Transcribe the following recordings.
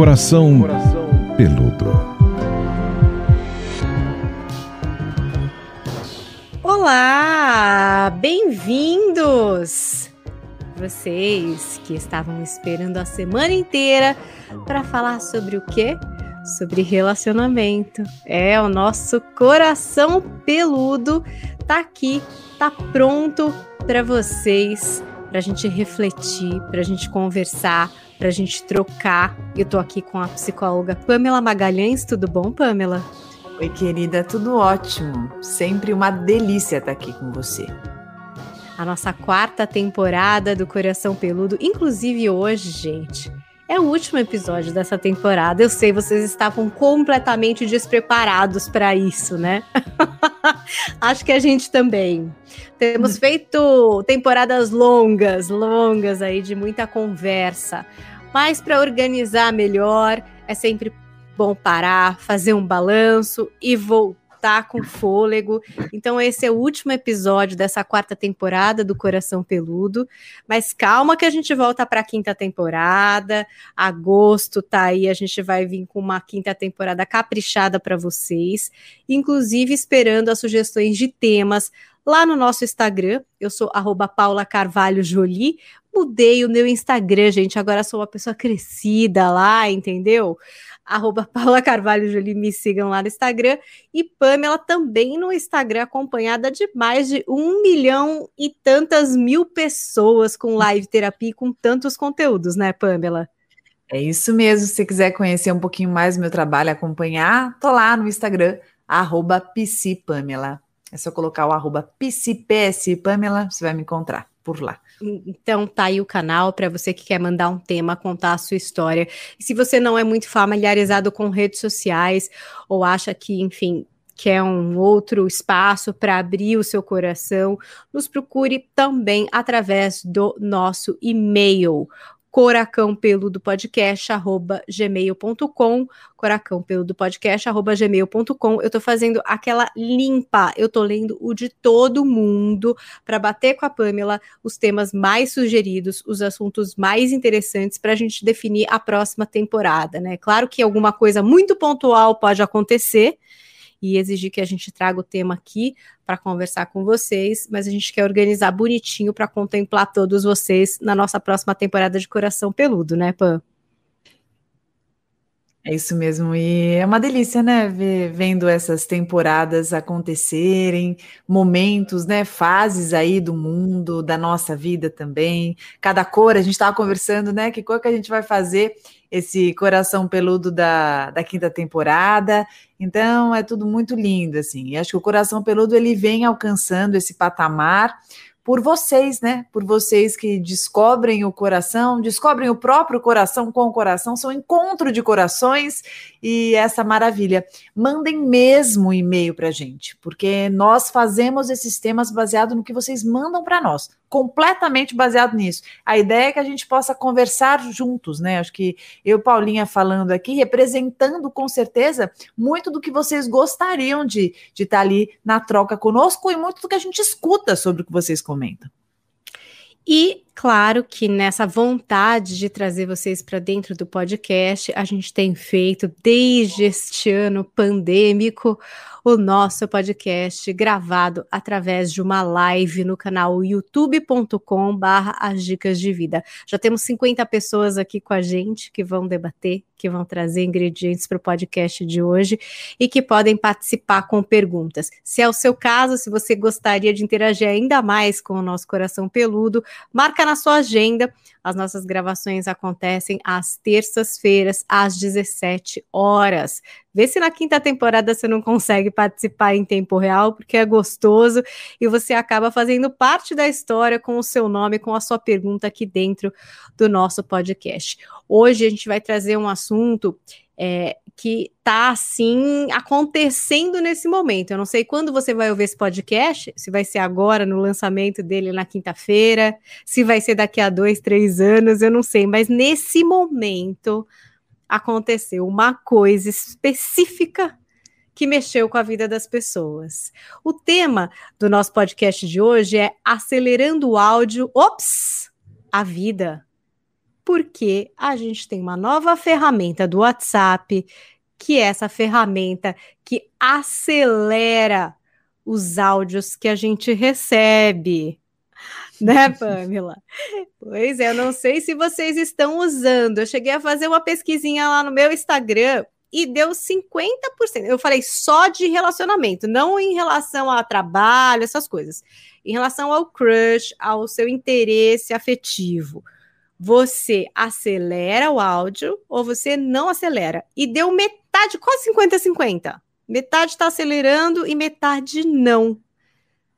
Coração Peludo. Olá, bem-vindos! Vocês que estavam esperando a semana inteira para falar sobre o quê? Sobre relacionamento. É, o nosso coração peludo tá aqui, tá pronto para vocês, para a gente refletir, para a gente conversar, para a gente trocar. Eu tô aqui com a psicóloga Pamela Magalhães. Tudo bom, Pamela? Oi, querida, tudo ótimo. Sempre uma delícia estar aqui com você. A nossa quarta temporada do Coração Peludo, inclusive hoje, gente, é o último episódio dessa temporada. Eu sei, vocês estavam completamente despreparados para isso, né? Acho que a gente também. Temos hum. feito temporadas longas, longas aí de muita conversa. Mas para organizar melhor, é sempre bom parar, fazer um balanço e voltar com fôlego. Então, esse é o último episódio dessa quarta temporada do Coração Peludo. Mas calma que a gente volta para a quinta temporada. Agosto tá aí, a gente vai vir com uma quinta temporada caprichada para vocês, inclusive esperando as sugestões de temas lá no nosso Instagram. Eu sou arroba Paula Carvalho Jolie. Mudei o meu Instagram, gente. Agora sou uma pessoa crescida lá, entendeu? arroba Paula Carvalho Jolie, me sigam lá no Instagram. E Pamela também no Instagram, acompanhada de mais de um milhão e tantas mil pessoas com live terapia com tantos conteúdos, né, Pamela? É isso mesmo. Se quiser conhecer um pouquinho mais do meu trabalho, acompanhar, tô lá no Instagram, arroba Pamela. É só colocar o arroba Pamela, você vai me encontrar por lá. Então tá aí o canal para você que quer mandar um tema, contar a sua história. E se você não é muito familiarizado com redes sociais ou acha que, enfim, quer um outro espaço para abrir o seu coração, nos procure também através do nosso e-mail coracão peludo podcast arroba gmail.com coracão peludo podcast arroba gmail.com eu tô fazendo aquela limpa eu tô lendo o de todo mundo para bater com a Pamela os temas mais sugeridos os assuntos mais interessantes para a gente definir a próxima temporada né? Claro que alguma coisa muito pontual pode acontecer e exigir que a gente traga o tema aqui para conversar com vocês, mas a gente quer organizar bonitinho para contemplar todos vocês na nossa próxima temporada de Coração Peludo, né, Pan? É isso mesmo, e é uma delícia, né, ver, vendo essas temporadas acontecerem, momentos, né, fases aí do mundo, da nossa vida também, cada cor, a gente estava conversando, né, que cor que a gente vai fazer esse coração peludo da, da quinta temporada, então é tudo muito lindo, assim, e acho que o coração peludo, ele vem alcançando esse patamar, por vocês, né? Por vocês que descobrem o coração, descobrem o próprio coração com o coração, são encontro de corações e essa maravilha. Mandem mesmo e-mail para gente, porque nós fazemos esses temas baseado no que vocês mandam para nós completamente baseado nisso. A ideia é que a gente possa conversar juntos, né? Acho que eu, Paulinha, falando aqui, representando com certeza muito do que vocês gostariam de estar de tá ali na troca conosco e muito do que a gente escuta sobre o que vocês comentam. E claro que nessa vontade de trazer vocês para dentro do podcast, a gente tem feito desde este ano pandêmico o nosso podcast gravado através de uma live no canal youtube.com barra as dicas de vida. Já temos 50 pessoas aqui com a gente que vão debater, que vão trazer ingredientes para o podcast de hoje e que podem participar com perguntas. Se é o seu caso, se você gostaria de interagir ainda mais com o nosso coração peludo, marca na sua agenda. As nossas gravações acontecem às terças-feiras, às 17 horas. Vê se na quinta temporada você não consegue participar em tempo real, porque é gostoso e você acaba fazendo parte da história com o seu nome, com a sua pergunta aqui dentro do nosso podcast. Hoje a gente vai trazer um assunto é, que está assim acontecendo nesse momento. Eu não sei quando você vai ouvir esse podcast, se vai ser agora no lançamento dele na quinta-feira, se vai ser daqui a dois, três anos, eu não sei, mas nesse momento aconteceu uma coisa específica que mexeu com a vida das pessoas. O tema do nosso podcast de hoje é acelerando o áudio, ops, a vida porque a gente tem uma nova ferramenta do WhatsApp, que é essa ferramenta que acelera os áudios que a gente recebe. Né, Pamela? Pois é, eu não sei se vocês estão usando. Eu cheguei a fazer uma pesquisinha lá no meu Instagram e deu 50%. Eu falei só de relacionamento, não em relação a trabalho, essas coisas. Em relação ao crush, ao seu interesse afetivo. Você acelera o áudio ou você não acelera? E deu metade, quase 50-50. Metade está acelerando e metade não,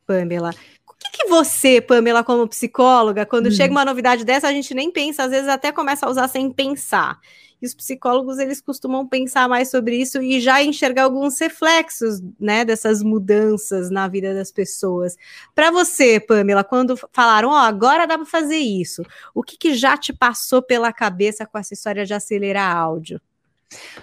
Pamela. O que, que você, Pamela, como psicóloga, quando hum. chega uma novidade dessa, a gente nem pensa, às vezes até começa a usar sem pensar. E os psicólogos, eles costumam pensar mais sobre isso e já enxergar alguns reflexos, né, dessas mudanças na vida das pessoas. Para você, Pamela, quando falaram, ó, oh, agora dá para fazer isso, o que, que já te passou pela cabeça com essa história de acelerar áudio?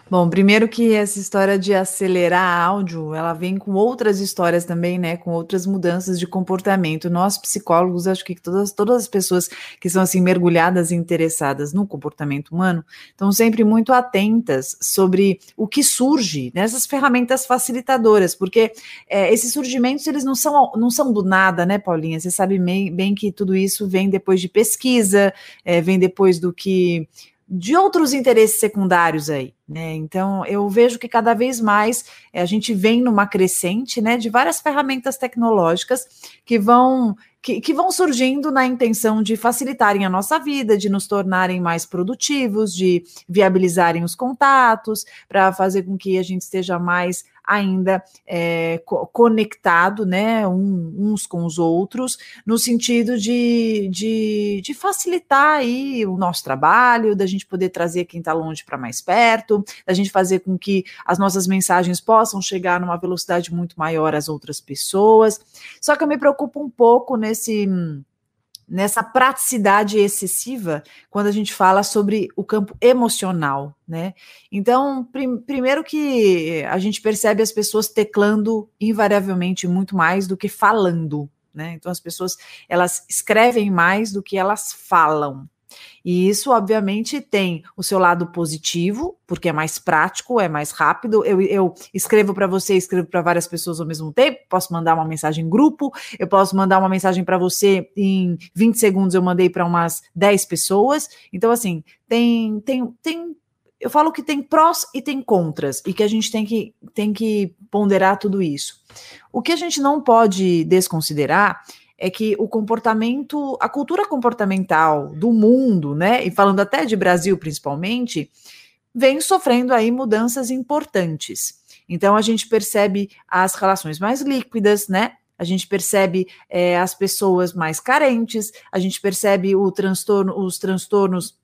Bom, primeiro que essa história de acelerar áudio, ela vem com outras histórias também, né? Com outras mudanças de comportamento. Nós, psicólogos, acho que todas, todas as pessoas que são assim mergulhadas e interessadas no comportamento humano, estão sempre muito atentas sobre o que surge nessas ferramentas facilitadoras, porque é, esses surgimentos eles não são, não são do nada, né, Paulinha? Você sabe bem, bem que tudo isso vem depois de pesquisa, é, vem depois do que de outros interesses secundários aí, né? Então eu vejo que cada vez mais eh, a gente vem numa crescente, né, de várias ferramentas tecnológicas que vão que, que, vão surgindo na intenção de facilitarem a nossa vida, de nos tornarem mais produtivos, de viabilizarem os contatos, para fazer com que a gente esteja mais ainda é, co conectado, né, um, uns com os outros, no sentido de, de, de, facilitar aí o nosso trabalho, da gente poder trazer quem está longe para mais perto, da gente fazer com que as nossas mensagens possam chegar numa velocidade muito maior às outras pessoas. Só que eu me preocupo um pouco nesse nessa praticidade excessiva quando a gente fala sobre o campo emocional, né? Então, prim primeiro que a gente percebe as pessoas teclando invariavelmente muito mais do que falando, né? Então as pessoas elas escrevem mais do que elas falam. E isso, obviamente, tem o seu lado positivo, porque é mais prático, é mais rápido. Eu, eu escrevo para você, escrevo para várias pessoas ao mesmo tempo. Posso mandar uma mensagem em grupo, eu posso mandar uma mensagem para você em 20 segundos, eu mandei para umas 10 pessoas. Então, assim, tem, tem, tem. Eu falo que tem prós e tem contras, e que a gente tem que, tem que ponderar tudo isso. O que a gente não pode desconsiderar é que o comportamento, a cultura comportamental do mundo, né, e falando até de Brasil principalmente, vem sofrendo aí mudanças importantes. Então a gente percebe as relações mais líquidas, né? A gente percebe é, as pessoas mais carentes, a gente percebe o transtorno, os transtornos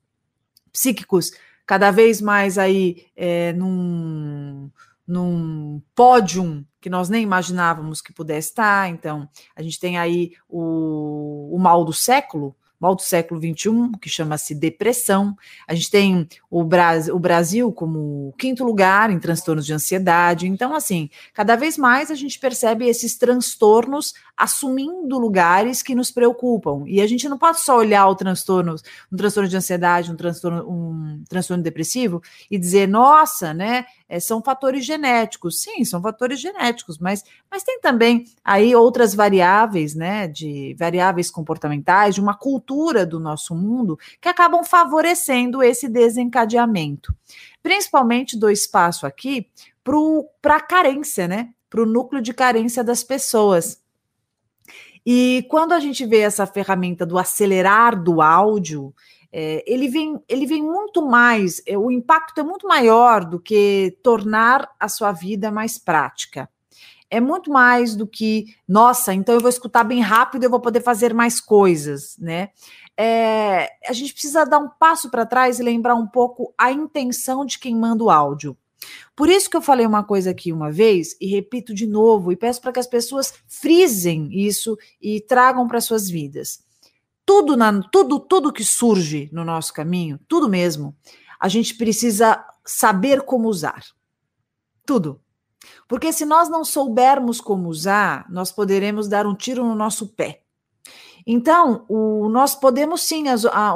psíquicos cada vez mais aí é, num, num pódio que nós nem imaginávamos que pudesse estar. Então, a gente tem aí o, o mal do século, mal do século XXI, que chama-se depressão. A gente tem o, Brasil, o Brasil como quinto lugar em transtornos de ansiedade. Então, assim, cada vez mais a gente percebe esses transtornos assumindo lugares que nos preocupam. E a gente não pode só olhar o transtorno, um transtorno de ansiedade, um transtorno, um transtorno depressivo e dizer, nossa, né? É, são fatores genéticos. Sim, são fatores genéticos, mas, mas tem também aí outras variáveis, né? De variáveis comportamentais, de uma cultura do nosso mundo que acabam favorecendo esse desencadeamento. Principalmente do espaço aqui para a carência, né? Para o núcleo de carência das pessoas. E quando a gente vê essa ferramenta do acelerar do áudio, é, ele, vem, ele vem muito mais, é, o impacto é muito maior do que tornar a sua vida mais prática. É muito mais do que, nossa, então eu vou escutar bem rápido, eu vou poder fazer mais coisas, né? É, a gente precisa dar um passo para trás e lembrar um pouco a intenção de quem manda o áudio. Por isso que eu falei uma coisa aqui uma vez e repito de novo e peço para que as pessoas frisem isso e tragam para suas vidas. Tudo, na, tudo, tudo que surge no nosso caminho, tudo mesmo, a gente precisa saber como usar. Tudo. Porque se nós não soubermos como usar, nós poderemos dar um tiro no nosso pé. Então, o, nós podemos sim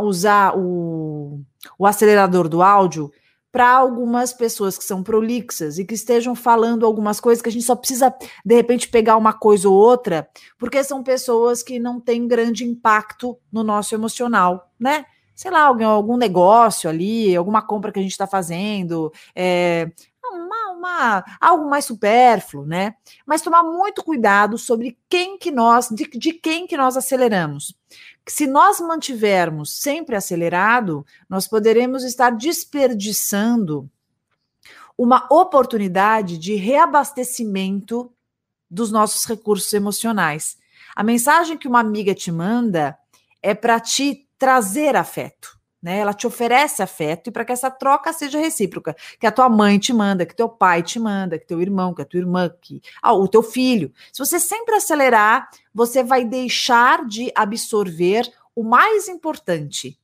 usar o, o acelerador do áudio para algumas pessoas que são prolixas e que estejam falando algumas coisas que a gente só precisa, de repente, pegar uma coisa ou outra, porque são pessoas que não têm grande impacto no nosso emocional, né? Sei lá, algum, algum negócio ali, alguma compra que a gente está fazendo, é, uma, uma, algo mais supérfluo, né? Mas tomar muito cuidado sobre quem que nós, de, de quem que nós aceleramos se nós mantivermos sempre acelerado, nós poderemos estar desperdiçando uma oportunidade de reabastecimento dos nossos recursos emocionais. A mensagem que uma amiga te manda é para te trazer afeto. Né? Ela te oferece afeto e para que essa troca seja recíproca, que a tua mãe te manda, que teu pai te manda, que teu irmão, que a tua irmã, que ah, o teu filho. Se você sempre acelerar, você vai deixar de absorver o mais importante,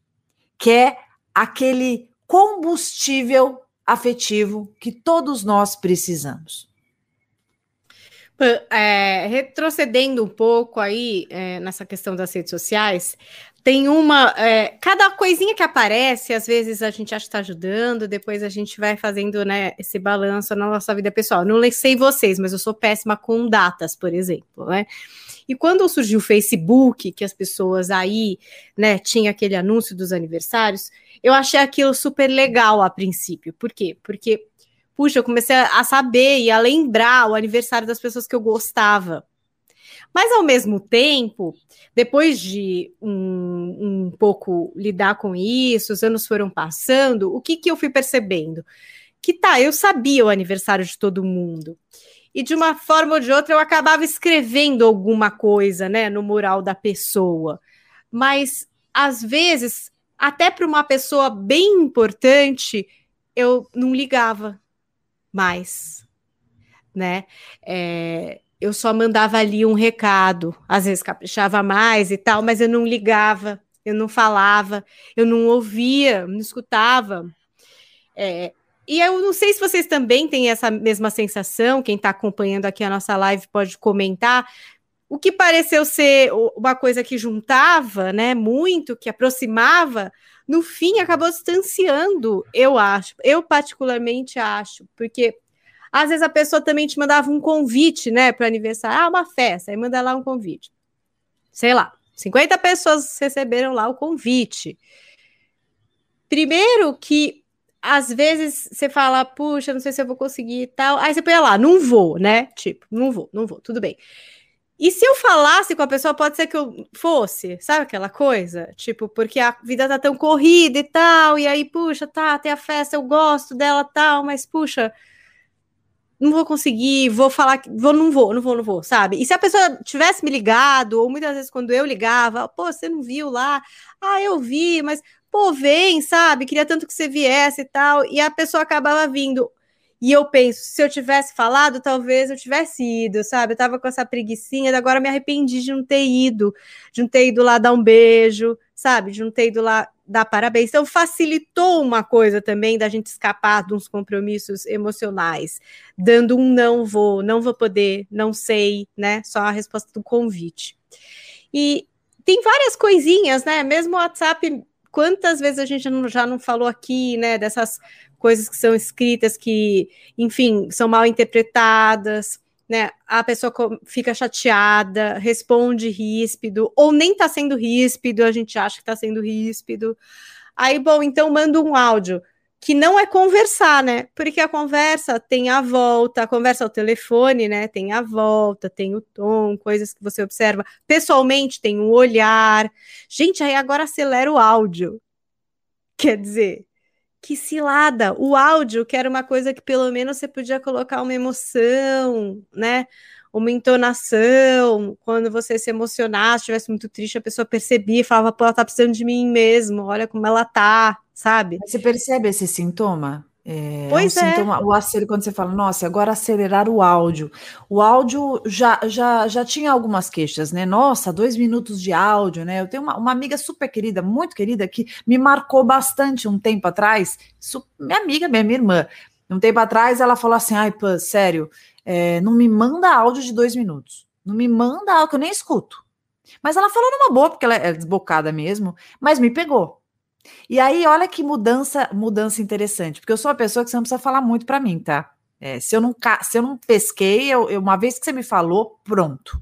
que é aquele combustível afetivo que todos nós precisamos. É, retrocedendo um pouco aí é, nessa questão das redes sociais, tem uma. É, cada coisinha que aparece, às vezes a gente acha que está ajudando, depois a gente vai fazendo né, esse balanço na nossa vida pessoal. Não sei vocês, mas eu sou péssima com datas, por exemplo, né? E quando surgiu o Facebook, que as pessoas aí, né, tinha aquele anúncio dos aniversários, eu achei aquilo super legal a princípio. Por quê? Porque, puxa, eu comecei a saber e a lembrar o aniversário das pessoas que eu gostava. Mas, ao mesmo tempo, depois de um, um pouco lidar com isso, os anos foram passando, o que, que eu fui percebendo? Que tá, eu sabia o aniversário de todo mundo. E de uma forma ou de outra eu acabava escrevendo alguma coisa, né, no mural da pessoa. Mas às vezes, até para uma pessoa bem importante, eu não ligava mais, né? É, eu só mandava ali um recado, às vezes caprichava mais e tal, mas eu não ligava, eu não falava, eu não ouvia, não escutava. É, e eu não sei se vocês também têm essa mesma sensação, quem está acompanhando aqui a nossa live pode comentar. O que pareceu ser uma coisa que juntava, né, muito, que aproximava, no fim acabou distanciando, eu acho. Eu particularmente acho, porque às vezes a pessoa também te mandava um convite, né, para aniversário, ah, uma festa, aí manda lá um convite. Sei lá, 50 pessoas receberam lá o convite. Primeiro que às vezes você fala, puxa, não sei se eu vou conseguir e tal. Aí você põe lá, não vou, né? Tipo, não vou, não vou, tudo bem. E se eu falasse com a pessoa, pode ser que eu fosse, sabe aquela coisa? Tipo, porque a vida tá tão corrida e tal, e aí, puxa, tá, tem a festa, eu gosto dela tal, mas puxa, não vou conseguir, vou falar, vou, não vou, não vou, não vou, sabe? E se a pessoa tivesse me ligado, ou muitas vezes quando eu ligava, pô, você não viu lá? Ah, eu vi, mas, pô, vem, sabe? Queria tanto que você viesse e tal. E a pessoa acabava vindo. E eu penso, se eu tivesse falado, talvez eu tivesse ido, sabe? Eu tava com essa preguiçinha, agora me arrependi de não ter ido, de não ter ido lá dar um beijo, sabe? De não ter ido lá dar parabéns. Então, facilitou uma coisa também da gente escapar de uns compromissos emocionais, dando um não vou, não vou poder, não sei, né? Só a resposta do convite. E tem várias coisinhas, né? Mesmo o WhatsApp, quantas vezes a gente já não falou aqui, né? Dessas coisas que são escritas que, enfim, são mal interpretadas né? A pessoa fica chateada, responde ríspido, ou nem tá sendo ríspido, a gente acha que tá sendo ríspido. Aí, bom, então manda um áudio que não é conversar, né? Porque a conversa tem a volta, a conversa ao telefone, né? Tem a volta, tem o tom, coisas que você observa. Pessoalmente, tem o olhar. Gente, aí agora acelera o áudio. Quer dizer, que cilada! O áudio, que era uma coisa que pelo menos você podia colocar uma emoção, né? Uma entonação, quando você se emocionasse, estivesse muito triste, a pessoa percebia, falava, pô, ela tá precisando de mim mesmo, olha como ela tá, sabe? Você percebe esse sintoma? É, pois é. Um é. Sintoma, o acelerar, quando você fala, nossa, agora acelerar o áudio. O áudio já, já, já tinha algumas queixas, né? Nossa, dois minutos de áudio, né? Eu tenho uma, uma amiga super querida, muito querida, que me marcou bastante um tempo atrás. Minha amiga, minha, minha irmã. Um tempo atrás, ela falou assim: ai, pô, sério, é, não me manda áudio de dois minutos. Não me manda áudio que eu nem escuto. Mas ela falou numa boa, porque ela é desbocada mesmo, mas me pegou. E aí, olha que mudança, mudança interessante, porque eu sou uma pessoa que você não precisa falar muito para mim, tá? É, se, eu não, se eu não pesquei, eu, eu, uma vez que você me falou, pronto.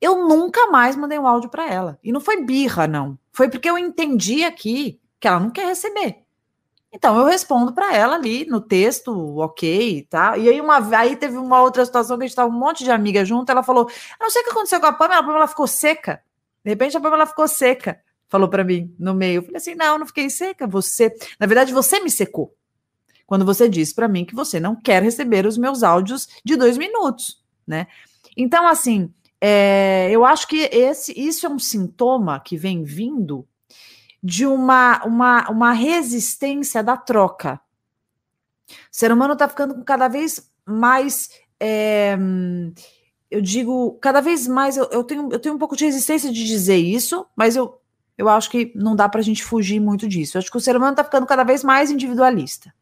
Eu nunca mais mandei um áudio para ela. E não foi birra, não. Foi porque eu entendi aqui que ela não quer receber. Então eu respondo para ela ali no texto, ok, tá? E aí uma aí teve uma outra situação que a gente tava um monte de amiga junto, ela falou: "Não sei o que aconteceu com a Pamela, a Pamela ficou seca". De repente a Pamela ficou seca. Falou para mim no meio. Eu falei assim: "Não, não fiquei seca, você, na verdade você me secou. Quando você disse para mim que você não quer receber os meus áudios de dois minutos, né? Então assim, é, eu acho que esse isso é um sintoma que vem vindo de uma, uma, uma resistência da troca. O ser humano está ficando cada vez mais. É, eu digo, cada vez mais. Eu, eu, tenho, eu tenho um pouco de resistência de dizer isso, mas eu, eu acho que não dá para a gente fugir muito disso. Eu acho que o ser humano está ficando cada vez mais individualista.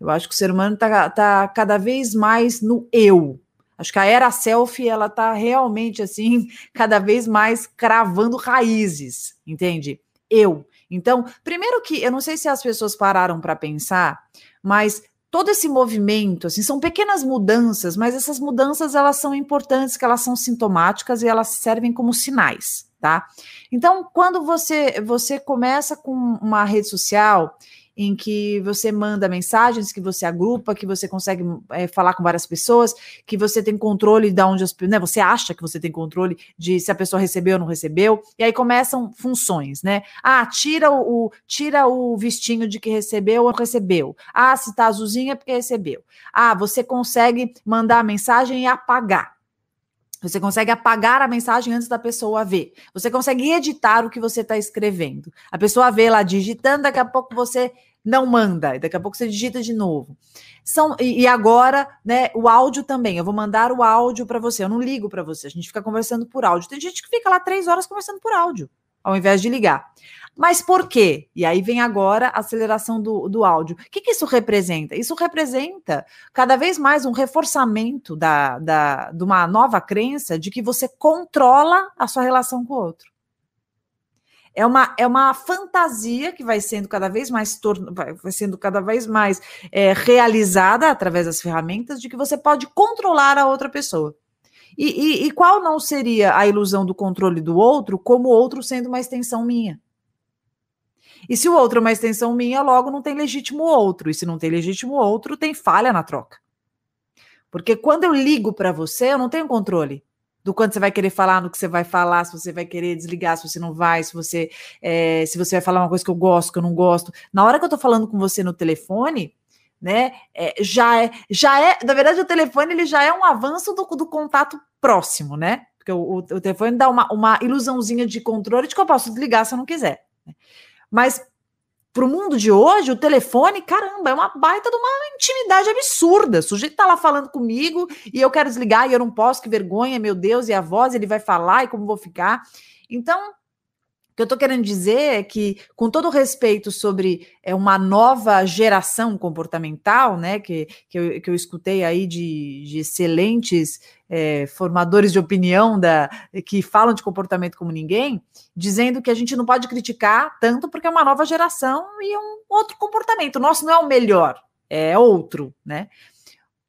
Eu acho que o ser humano está tá cada vez mais no eu. Acho que a era selfie ela está realmente assim cada vez mais cravando raízes, entende? eu. Então, primeiro que eu não sei se as pessoas pararam para pensar, mas todo esse movimento, assim, são pequenas mudanças, mas essas mudanças elas são importantes, que elas são sintomáticas e elas servem como sinais, tá? Então, quando você você começa com uma rede social em que você manda mensagens, que você agrupa, que você consegue é, falar com várias pessoas, que você tem controle de onde as né, você acha que você tem controle de se a pessoa recebeu ou não recebeu, e aí começam funções, né? Ah, tira o, o tira o vistinho de que recebeu ou recebeu. Ah, se tá azulzinho é porque recebeu. Ah, você consegue mandar a mensagem e apagar. Você consegue apagar a mensagem antes da pessoa ver. Você consegue editar o que você está escrevendo. A pessoa vê lá digitando, daqui a pouco você não manda, daqui a pouco você digita de novo. São, e, e agora, né, o áudio também. Eu vou mandar o áudio para você. Eu não ligo para você, a gente fica conversando por áudio. Tem gente que fica lá três horas conversando por áudio, ao invés de ligar. Mas por quê? E aí vem agora a aceleração do, do áudio. O que, que isso representa? Isso representa cada vez mais um reforçamento da, da, de uma nova crença de que você controla a sua relação com o outro é uma, é uma fantasia que vai sendo cada vez mais vai sendo cada vez mais é, realizada através das ferramentas de que você pode controlar a outra pessoa. E, e, e, qual não seria a ilusão do controle do outro, como o outro sendo uma extensão minha? E se o outro é uma extensão minha, logo não tem legítimo outro. E se não tem legítimo outro, tem falha na troca. Porque quando eu ligo para você, eu não tenho controle do quanto você vai querer falar, no que você vai falar, se você vai querer desligar, se você não vai, se você é, se você vai falar uma coisa que eu gosto, que eu não gosto. Na hora que eu tô falando com você no telefone, né, é, já é, já é, na verdade o telefone ele já é um avanço do, do contato próximo, né? Porque o, o, o telefone dá uma, uma ilusãozinha de controle de que eu posso desligar se eu não quiser. Mas para o mundo de hoje, o telefone, caramba, é uma baita de uma intimidade absurda. O sujeito está lá falando comigo e eu quero desligar e eu não posso, que vergonha, meu Deus, e a voz ele vai falar e como vou ficar. Então, que eu estou querendo dizer é que, com todo o respeito sobre é, uma nova geração comportamental, né, que, que, eu, que eu escutei aí de, de excelentes é, formadores de opinião da, que falam de comportamento como ninguém, dizendo que a gente não pode criticar tanto porque é uma nova geração e é um outro comportamento. O nosso não é o melhor, é outro, né?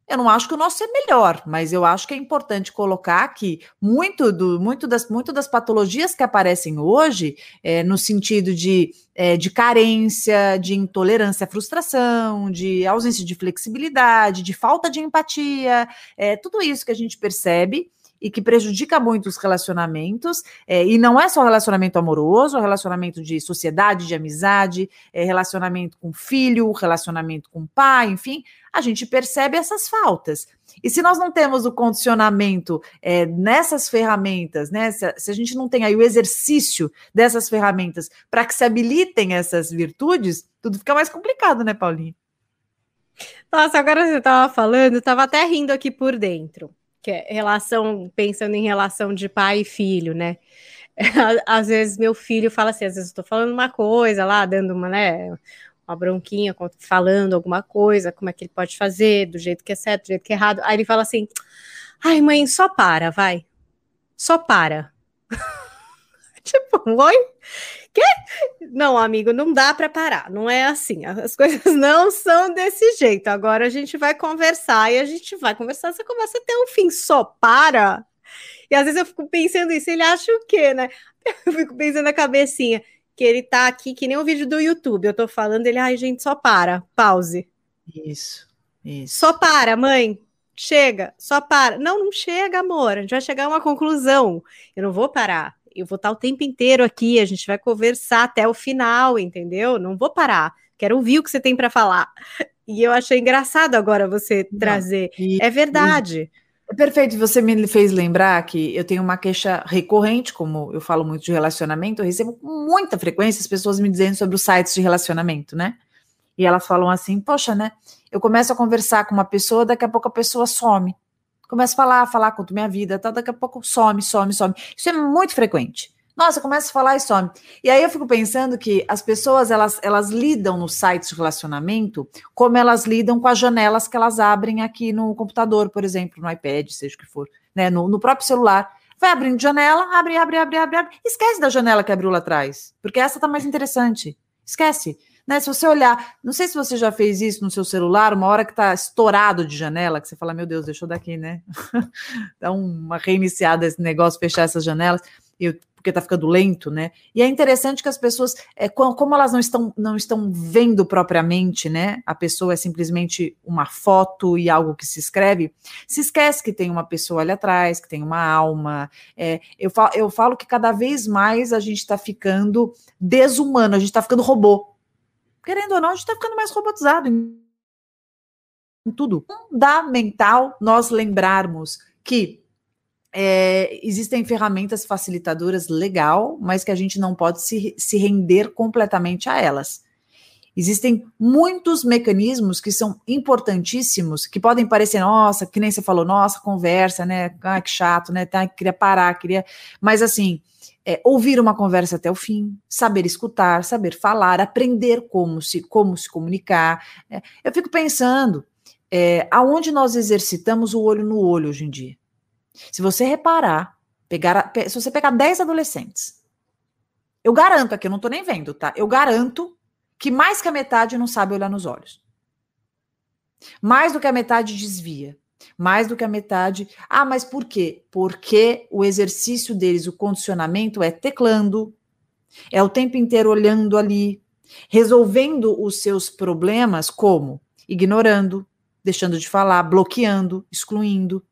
Eu não acho que o nosso é melhor, mas eu acho que é importante colocar que muito, do, muito, das, muito das patologias que aparecem hoje, é, no sentido de, é, de carência, de intolerância à frustração, de ausência de flexibilidade, de falta de empatia, é, tudo isso que a gente percebe e que prejudica muito os relacionamentos, é, e não é só relacionamento amoroso, é relacionamento de sociedade, de amizade, é relacionamento com filho, relacionamento com pai, enfim, a gente percebe essas faltas. E se nós não temos o condicionamento é, nessas ferramentas, né? Se, se, a gente não tem aí o exercício dessas ferramentas para que se habilitem essas virtudes, tudo fica mais complicado, né, Paulinho? Nossa, agora você estava falando, estava até rindo aqui por dentro que é relação, pensando em relação de pai e filho, né? Às vezes meu filho fala assim, às vezes eu tô falando uma coisa lá, dando uma, né, uma bronquinha, falando alguma coisa, como é que ele pode fazer, do jeito que é certo, do jeito que é errado. Aí ele fala assim: ai, mãe, só para, vai. Só para. tipo, oi? Não, amigo, não dá para parar. Não é assim. As coisas não são desse jeito. Agora a gente vai conversar e a gente vai conversar essa conversa até o fim. Só para. E às vezes eu fico pensando isso. Ele acha o quê, né? Eu fico pensando na cabecinha que ele tá aqui que nem o um vídeo do YouTube. Eu tô falando, ele, ai, gente, só para. Pause. Isso. Isso. Só para, mãe. Chega, só para. Não, não chega, amor. A gente vai chegar a uma conclusão. Eu não vou parar eu vou estar o tempo inteiro aqui, a gente vai conversar até o final, entendeu? Não vou parar. Quero ouvir o que você tem para falar. E eu achei engraçado agora você Não, trazer. E, é verdade. É perfeito, você me fez lembrar que eu tenho uma queixa recorrente, como eu falo muito de relacionamento, eu recebo com muita frequência as pessoas me dizendo sobre os sites de relacionamento, né? E elas falam assim: Poxa, né? Eu começo a conversar com uma pessoa, daqui a pouco a pessoa some. Começa a falar, falar, conto minha vida, tal, daqui a pouco some, some, some. Isso é muito frequente. Nossa, começa a falar e some. E aí eu fico pensando que as pessoas, elas, elas lidam nos sites de relacionamento como elas lidam com as janelas que elas abrem aqui no computador, por exemplo, no iPad, seja o que for, né, no, no próprio celular. Vai abrindo janela, abre, abre, abre, abre, abre. Esquece da janela que abriu lá atrás, porque essa tá mais interessante. Esquece. Né? Se você olhar, não sei se você já fez isso no seu celular, uma hora que está estourado de janela, que você fala, meu Deus, deixa eu daqui, né? Dá uma reiniciada esse negócio, fechar essas janelas, eu, porque está ficando lento, né? E é interessante que as pessoas, é, como elas não estão, não estão vendo propriamente, né? A pessoa é simplesmente uma foto e algo que se escreve, se esquece que tem uma pessoa ali atrás, que tem uma alma. É, eu, falo, eu falo que cada vez mais a gente está ficando desumano, a gente está ficando robô querendo ou não, a gente está ficando mais robotizado em, em tudo. Fundamental nós lembrarmos que é, existem ferramentas facilitadoras legal, mas que a gente não pode se, se render completamente a elas. Existem muitos mecanismos que são importantíssimos, que podem parecer, nossa, que nem você falou, nossa, conversa, né? Ah, que chato, né? Tá, queria parar, queria. Mas assim, é, ouvir uma conversa até o fim, saber escutar, saber falar, aprender como se, como se comunicar. É, eu fico pensando, é, aonde nós exercitamos o olho no olho hoje em dia? Se você reparar, pegar, se você pegar 10 adolescentes, eu garanto aqui, eu não estou nem vendo, tá? Eu garanto que mais que a metade não sabe olhar nos olhos. Mais do que a metade desvia. Mais do que a metade. Ah, mas por quê? Porque o exercício deles, o condicionamento é teclando, é o tempo inteiro olhando ali, resolvendo os seus problemas como? Ignorando, deixando de falar, bloqueando, excluindo.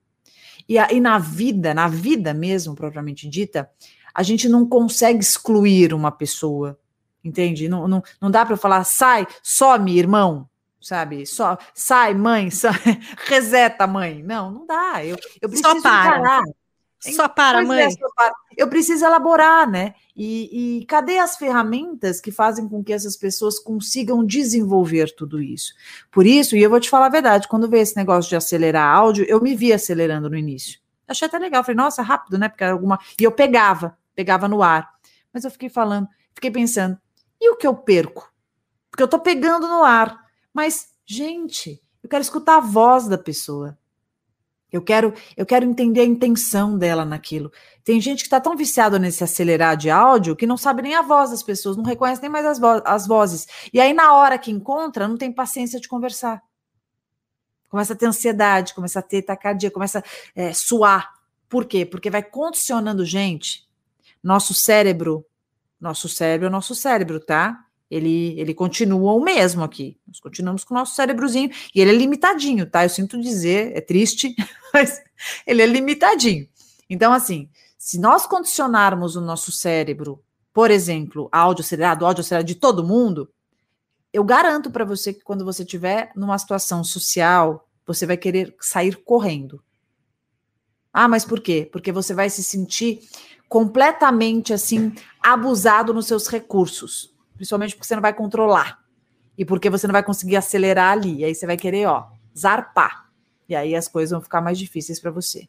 E aí na vida, na vida mesmo, propriamente dita, a gente não consegue excluir uma pessoa, entende? Não, não, não dá para falar, sai, some, irmão, sabe? Só sai, mãe, sai, reseta, mãe. Não, não dá. Eu, eu preciso só para. Encarar. Só para, mãe. É, só para. Eu preciso elaborar, né? E, e, cadê as ferramentas que fazem com que essas pessoas consigam desenvolver tudo isso? Por isso, e eu vou te falar a verdade, quando veio esse negócio de acelerar áudio, eu me vi acelerando no início. Achei até legal, falei, nossa, rápido, né? Porque era alguma. E eu pegava, pegava no ar. Mas eu fiquei falando, fiquei pensando, e o que eu perco? Porque eu tô pegando no ar. Mas, gente, eu quero escutar a voz da pessoa. Eu quero, eu quero entender a intenção dela naquilo. Tem gente que está tão viciado nesse acelerar de áudio que não sabe nem a voz das pessoas, não reconhece nem mais as, vo as vozes. E aí, na hora que encontra, não tem paciência de conversar. Começa a ter ansiedade, começa a ter taquicardia, começa a é, suar. Por quê? Porque vai condicionando gente. Nosso cérebro, nosso cérebro é nosso cérebro, tá? Ele, ele continua o mesmo aqui. Nós continuamos com o nosso cérebrozinho e ele é limitadinho, tá? Eu sinto dizer, é triste, mas ele é limitadinho. Então, assim, se nós condicionarmos o nosso cérebro, por exemplo, áudio acelerado, áudio acelerado de todo mundo, eu garanto para você que quando você estiver numa situação social, você vai querer sair correndo. Ah, mas por quê? Porque você vai se sentir completamente assim abusado nos seus recursos principalmente porque você não vai controlar e porque você não vai conseguir acelerar ali. E aí você vai querer, ó, zarpar. E aí as coisas vão ficar mais difíceis para você.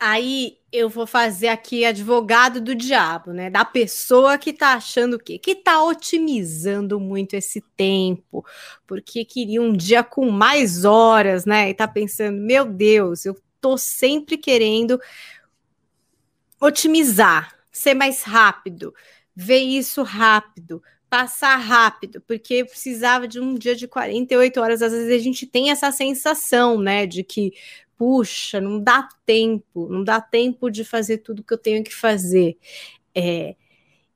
Aí eu vou fazer aqui advogado do diabo, né? Da pessoa que tá achando o quê? Que tá otimizando muito esse tempo, porque queria um dia com mais horas, né? E tá pensando, meu Deus, eu tô sempre querendo otimizar, ser mais rápido, ver isso rápido, passar rápido, porque precisava de um dia de 48 horas. Às vezes a gente tem essa sensação, né, de que, puxa, não dá tempo, não dá tempo de fazer tudo que eu tenho que fazer. É,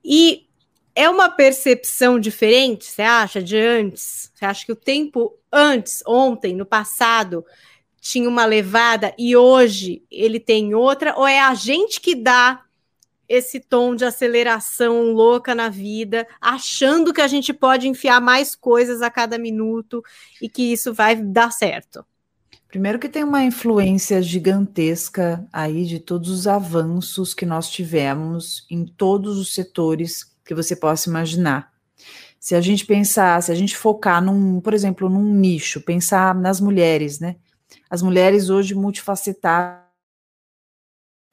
e é uma percepção diferente, você acha, de antes? Você acha que o tempo antes, ontem, no passado, tinha uma levada e hoje ele tem outra? Ou é a gente que dá esse tom de aceleração louca na vida, achando que a gente pode enfiar mais coisas a cada minuto e que isso vai dar certo? Primeiro que tem uma influência gigantesca aí de todos os avanços que nós tivemos em todos os setores que você possa imaginar. Se a gente pensar, se a gente focar num, por exemplo, num nicho, pensar nas mulheres, né? As mulheres hoje multifacetadas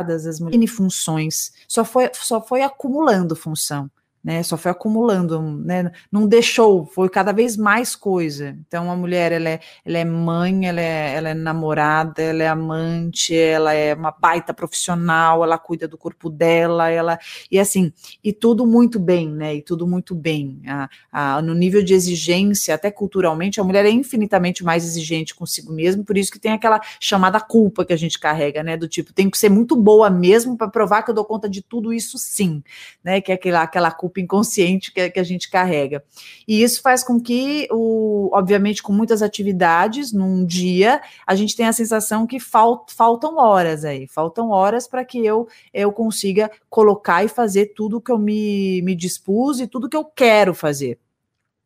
as mulheres funções, só foi, só foi acumulando função né? Só foi acumulando, né? Não deixou, foi cada vez mais coisa. Então a mulher ela é, ela é mãe, ela é, ela é namorada, ela é amante, ela é uma baita profissional, ela cuida do corpo dela, ela e assim e tudo muito bem, né? E tudo muito bem. A, a, no nível de exigência, até culturalmente, a mulher é infinitamente mais exigente consigo mesma, por isso que tem aquela chamada culpa que a gente carrega, né? Do tipo, tem que ser muito boa mesmo para provar que eu dou conta de tudo isso, sim, né? Que é aquela aquela culpa culpa inconsciente que, que a gente carrega. E isso faz com que, o, obviamente, com muitas atividades num dia, a gente tenha a sensação que falt, faltam horas aí, faltam horas para que eu, eu consiga colocar e fazer tudo que eu me, me dispus e tudo que eu quero fazer.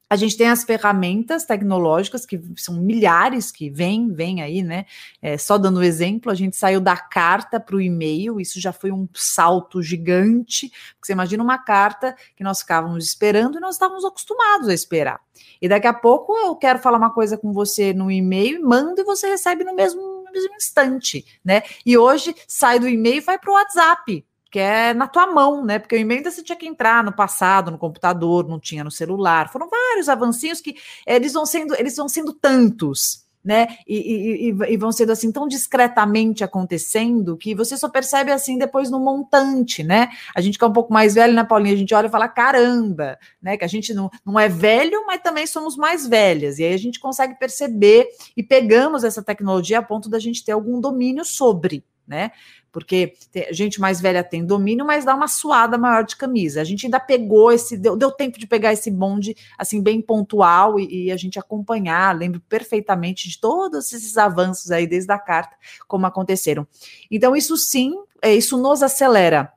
A gente tem as ferramentas tecnológicas, que são milhares que vêm, vêm aí, né? É, só dando um exemplo, a gente saiu da carta para o e-mail, isso já foi um salto gigante. Você imagina uma carta que nós ficávamos esperando e nós estávamos acostumados a esperar. E daqui a pouco eu quero falar uma coisa com você no e-mail, mando e você recebe no mesmo, no mesmo instante, né? E hoje sai do e-mail e vai para o WhatsApp que é na tua mão, né? Porque o e-mail você tinha que entrar no passado, no computador, não tinha no celular. Foram vários avancinhos que eles vão sendo, eles vão sendo tantos, né? E, e, e, vão sendo assim tão discretamente acontecendo que você só percebe assim depois no montante, né? A gente que é um pouco mais velho, né, Paulinha? A gente olha e fala, caramba, né? Que a gente não, não é velho, mas também somos mais velhas. E aí a gente consegue perceber e pegamos essa tecnologia a ponto da gente ter algum domínio sobre, né? Porque gente mais velha tem domínio, mas dá uma suada maior de camisa. A gente ainda pegou esse, deu, deu tempo de pegar esse bonde assim bem pontual e, e, a gente acompanhar. Lembro perfeitamente de todos esses avanços aí desde a carta como aconteceram. Então isso sim, é, isso nos acelera.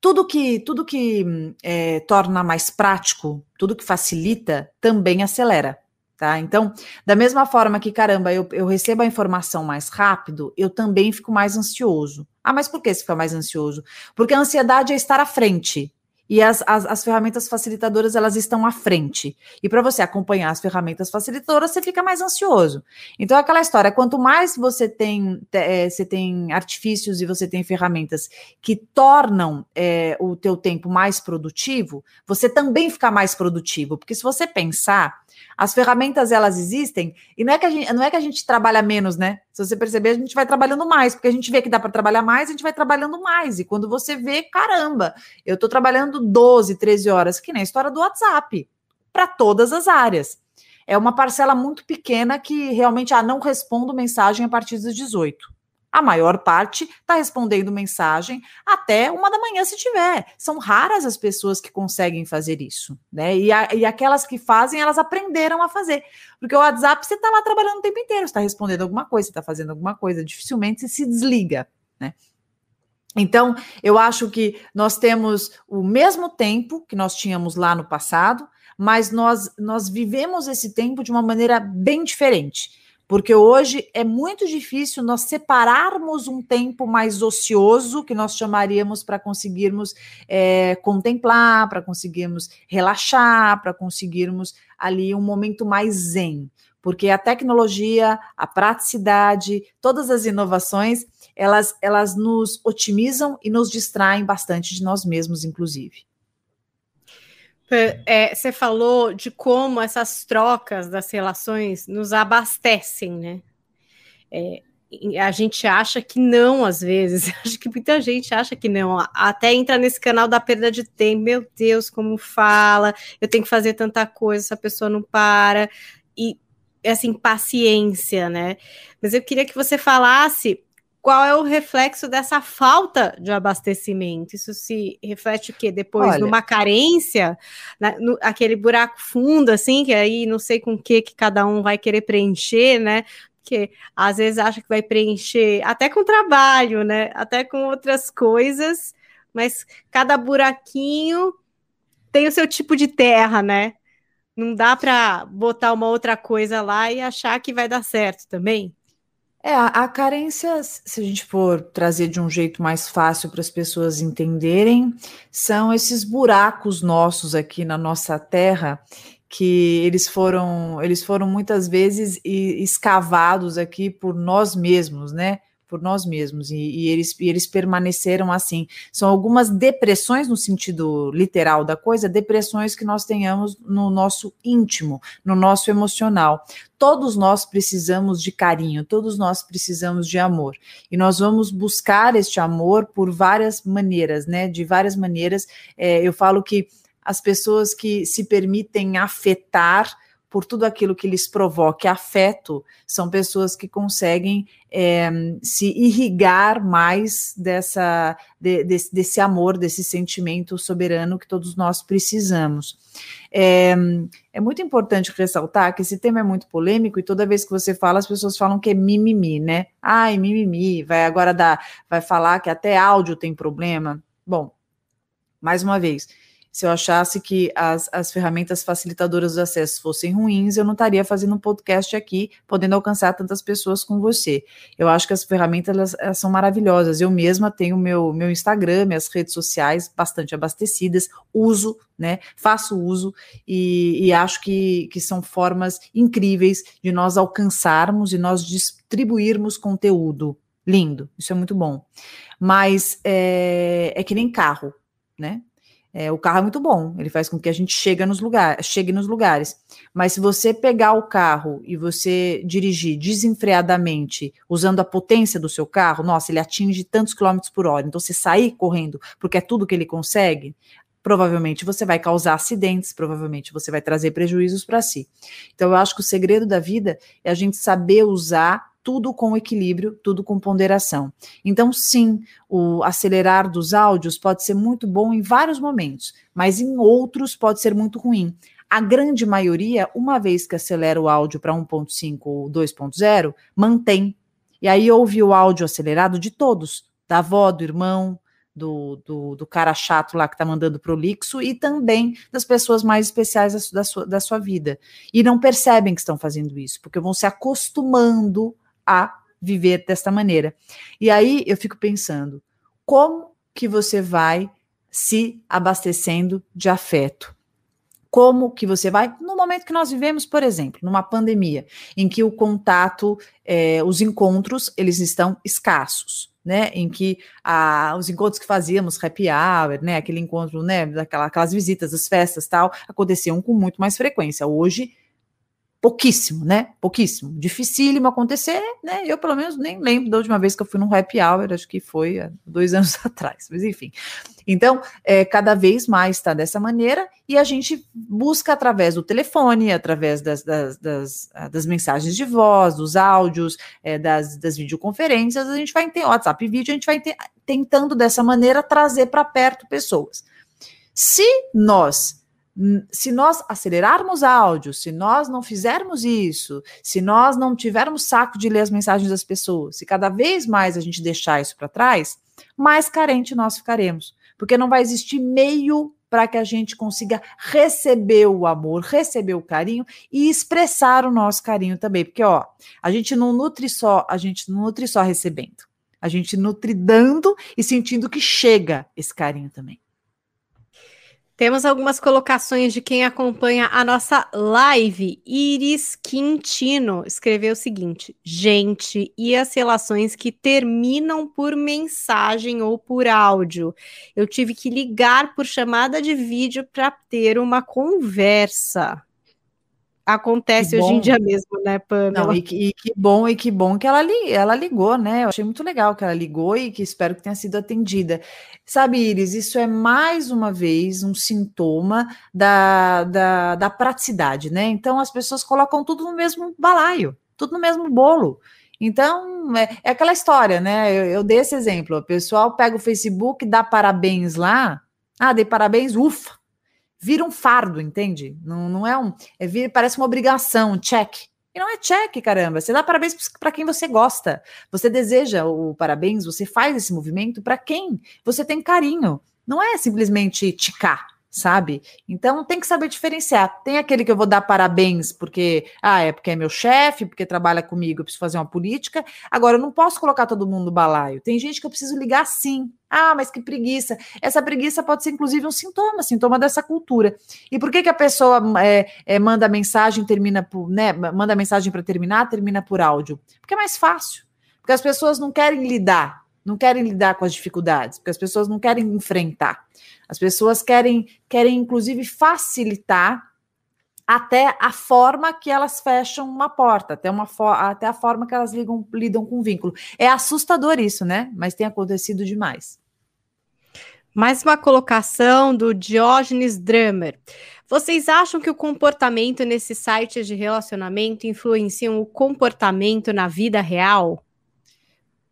Tudo que tudo que é, torna mais prático, tudo que facilita, também acelera. Tá? Então, da mesma forma que, caramba, eu, eu recebo a informação mais rápido, eu também fico mais ansioso. Ah, mas por que você fica mais ansioso? Porque a ansiedade é estar à frente. E as, as, as ferramentas facilitadoras, elas estão à frente. E para você acompanhar as ferramentas facilitadoras, você fica mais ansioso. Então, é aquela história, quanto mais você tem, é, você tem artifícios e você tem ferramentas que tornam é, o teu tempo mais produtivo, você também fica mais produtivo. Porque se você pensar, as ferramentas elas existem e não é que a gente, não é que a gente trabalha menos, né? Se você perceber, a gente vai trabalhando mais, porque a gente vê que dá para trabalhar mais, a gente vai trabalhando mais. E quando você vê, caramba, eu estou trabalhando 12, 13 horas, que nem a história do WhatsApp, para todas as áreas. É uma parcela muito pequena que realmente ah, não respondo mensagem a partir dos 18. A maior parte está respondendo mensagem até uma da manhã, se tiver. São raras as pessoas que conseguem fazer isso, né? E, a, e aquelas que fazem, elas aprenderam a fazer. Porque o WhatsApp, você está lá trabalhando o tempo inteiro, está respondendo alguma coisa, está fazendo alguma coisa, dificilmente você se desliga, né? Então, eu acho que nós temos o mesmo tempo que nós tínhamos lá no passado, mas nós, nós vivemos esse tempo de uma maneira bem diferente porque hoje é muito difícil nós separarmos um tempo mais ocioso, que nós chamaríamos para conseguirmos é, contemplar, para conseguirmos relaxar, para conseguirmos ali um momento mais zen. Porque a tecnologia, a praticidade, todas as inovações, elas, elas nos otimizam e nos distraem bastante de nós mesmos, inclusive. É, você falou de como essas trocas das relações nos abastecem, né? É, a gente acha que não, às vezes. Acho que muita gente acha que não. Até entra nesse canal da perda de tempo. Meu Deus, como fala, eu tenho que fazer tanta coisa, essa pessoa não para. E, assim, paciência, né? Mas eu queria que você falasse qual é o reflexo dessa falta de abastecimento? Isso se reflete o quê? Depois Olha, numa carência, né, no, aquele buraco fundo, assim, que aí não sei com o que que cada um vai querer preencher, né? Porque às vezes acha que vai preencher até com trabalho, né? Até com outras coisas, mas cada buraquinho tem o seu tipo de terra, né? Não dá para botar uma outra coisa lá e achar que vai dar certo também. É, a, carência, se a gente for trazer de um jeito mais fácil para as pessoas entenderem, são esses buracos nossos aqui na nossa terra que eles foram eles foram muitas vezes escavados aqui por nós mesmos, né? Por nós mesmos, e, e, eles, e eles permaneceram assim. São algumas depressões, no sentido literal da coisa, depressões que nós tenhamos no nosso íntimo, no nosso emocional. Todos nós precisamos de carinho, todos nós precisamos de amor. E nós vamos buscar este amor por várias maneiras, né? De várias maneiras. É, eu falo que as pessoas que se permitem afetar por tudo aquilo que lhes provoque afeto, são pessoas que conseguem é, se irrigar mais dessa, de, desse, desse, amor, desse sentimento soberano que todos nós precisamos. É, é, muito importante ressaltar que esse tema é muito polêmico e toda vez que você fala, as pessoas falam que é mimimi, né? Ai, mimimi, vai agora dar, vai falar que até áudio tem problema. Bom, mais uma vez, se eu achasse que as, as ferramentas facilitadoras do acesso fossem ruins, eu não estaria fazendo um podcast aqui, podendo alcançar tantas pessoas com você. Eu acho que as ferramentas elas, elas são maravilhosas. Eu mesma tenho meu, meu Instagram, minhas redes sociais bastante abastecidas, uso, né? Faço uso e, e acho que, que são formas incríveis de nós alcançarmos e nós distribuirmos conteúdo. Lindo, isso é muito bom. Mas é, é que nem carro, né? É, o carro é muito bom, ele faz com que a gente chegue nos, lugar, chegue nos lugares. Mas se você pegar o carro e você dirigir desenfreadamente, usando a potência do seu carro, nossa, ele atinge tantos quilômetros por hora. Então, você sair correndo, porque é tudo que ele consegue, provavelmente você vai causar acidentes, provavelmente você vai trazer prejuízos para si. Então, eu acho que o segredo da vida é a gente saber usar tudo com equilíbrio, tudo com ponderação. Então, sim, o acelerar dos áudios pode ser muito bom em vários momentos, mas em outros pode ser muito ruim. A grande maioria, uma vez que acelera o áudio para 1.5 ou 2.0, mantém. E aí ouve o áudio acelerado de todos, da avó, do irmão, do, do, do, cara chato lá que tá mandando prolixo e também das pessoas mais especiais da, sua, da sua vida. E não percebem que estão fazendo isso, porque vão se acostumando a viver desta maneira. E aí eu fico pensando, como que você vai se abastecendo de afeto? Como que você vai, no momento que nós vivemos, por exemplo, numa pandemia, em que o contato, é, os encontros, eles estão escassos, né, em que ah, os encontros que fazíamos, happy hour, né, aquele encontro, né, daquela, aquelas visitas, as festas tal, aconteciam com muito mais frequência. Hoje pouquíssimo, né? Pouquíssimo. Dificílimo acontecer, né? Eu, pelo menos, nem lembro da última vez que eu fui num happy hour, acho que foi dois anos atrás, mas enfim. Então, é, cada vez mais está dessa maneira e a gente busca através do telefone, através das, das, das, ah, das mensagens de voz, dos áudios, é, das, das videoconferências, a gente vai ter WhatsApp vídeo, a gente vai ter, tentando dessa maneira trazer para perto pessoas. Se nós se nós acelerarmos áudio, se nós não fizermos isso, se nós não tivermos saco de ler as mensagens das pessoas, se cada vez mais a gente deixar isso para trás, mais carente nós ficaremos, porque não vai existir meio para que a gente consiga receber o amor, receber o carinho e expressar o nosso carinho também, porque ó, a gente não nutre só, a gente não nutre só recebendo. A gente nutre dando e sentindo que chega esse carinho também. Temos algumas colocações de quem acompanha a nossa live. Iris Quintino escreveu o seguinte: gente, e as relações que terminam por mensagem ou por áudio? Eu tive que ligar por chamada de vídeo para ter uma conversa. Acontece hoje em dia mesmo, né, Pamela? Não, e, que, e que bom, e que bom que ela, li, ela ligou, né? Eu achei muito legal que ela ligou e que espero que tenha sido atendida. Sabe, Iris, isso é mais uma vez um sintoma da, da, da praticidade, né? Então as pessoas colocam tudo no mesmo balaio, tudo no mesmo bolo. Então, é, é aquela história, né? Eu, eu, dei esse exemplo. O pessoal pega o Facebook, dá parabéns lá. Ah, dei parabéns, ufa, vira um fardo, entende? Não, não é um. É, vira, parece uma obrigação, um check. E não é check, caramba. Você dá parabéns para quem você gosta. Você deseja o parabéns, você faz esse movimento para quem você tem carinho. Não é simplesmente ticar sabe? Então tem que saber diferenciar. Tem aquele que eu vou dar parabéns porque, ah, é porque é meu chefe, porque trabalha comigo, eu preciso fazer uma política. Agora, eu não posso colocar todo mundo no balaio. Tem gente que eu preciso ligar sim. Ah, mas que preguiça. Essa preguiça pode ser, inclusive, um sintoma, sintoma dessa cultura. E por que, que a pessoa é, é, manda mensagem, termina por, né? Manda mensagem para terminar, termina por áudio? Porque é mais fácil. Porque as pessoas não querem lidar, não querem lidar com as dificuldades, porque as pessoas não querem enfrentar. As pessoas querem, querem inclusive, facilitar até a forma que elas fecham uma porta, até, uma até a forma que elas ligam, lidam com o vínculo. É assustador isso, né? Mas tem acontecido demais. Mais uma colocação do Diógenes Drummer. Vocês acham que o comportamento nesses sites de relacionamento influenciam o comportamento na vida real?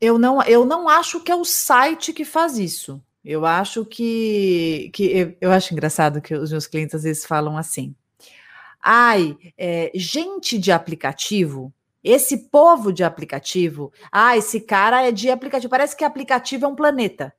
Eu não, eu não acho que é o site que faz isso. Eu acho que, que eu, eu acho engraçado que os meus clientes às vezes falam assim. Ai, é, gente de aplicativo, esse povo de aplicativo, ah, esse cara é de aplicativo. Parece que aplicativo é um planeta.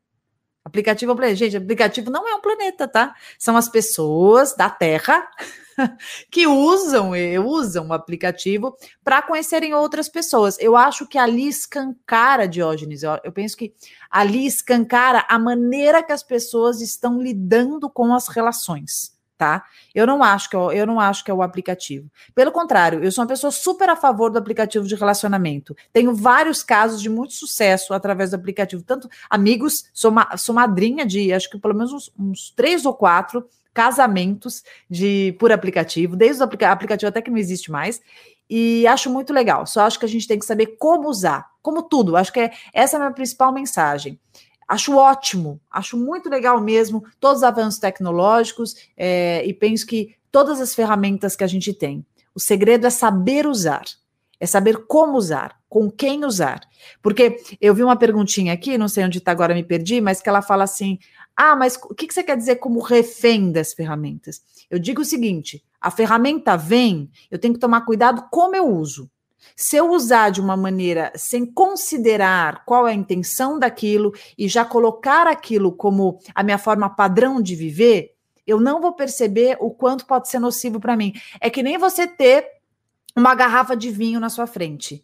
Aplicativo é um planeta. Gente, aplicativo não é um planeta, tá? São as pessoas da Terra que usam usam o aplicativo para conhecerem outras pessoas. Eu acho que ali escancara, Diógenes, eu, eu penso que ali escancara a maneira que as pessoas estão lidando com as relações tá? Eu não acho que é, eu não acho que é o aplicativo. Pelo contrário, eu sou uma pessoa super a favor do aplicativo de relacionamento. Tenho vários casos de muito sucesso através do aplicativo, tanto amigos, sou, ma, sou madrinha de acho que pelo menos uns, uns três ou quatro casamentos de por aplicativo, desde o aplica aplicativo até que não existe mais. E acho muito legal. Só acho que a gente tem que saber como usar, como tudo. Acho que é, essa é a minha principal mensagem. Acho ótimo, acho muito legal mesmo todos os avanços tecnológicos é, e penso que todas as ferramentas que a gente tem. O segredo é saber usar, é saber como usar, com quem usar. Porque eu vi uma perguntinha aqui, não sei onde está agora, me perdi, mas que ela fala assim: ah, mas o que você quer dizer como refém das ferramentas? Eu digo o seguinte: a ferramenta vem, eu tenho que tomar cuidado como eu uso. Se eu usar de uma maneira sem considerar qual é a intenção daquilo e já colocar aquilo como a minha forma padrão de viver, eu não vou perceber o quanto pode ser nocivo para mim. É que nem você ter uma garrafa de vinho na sua frente.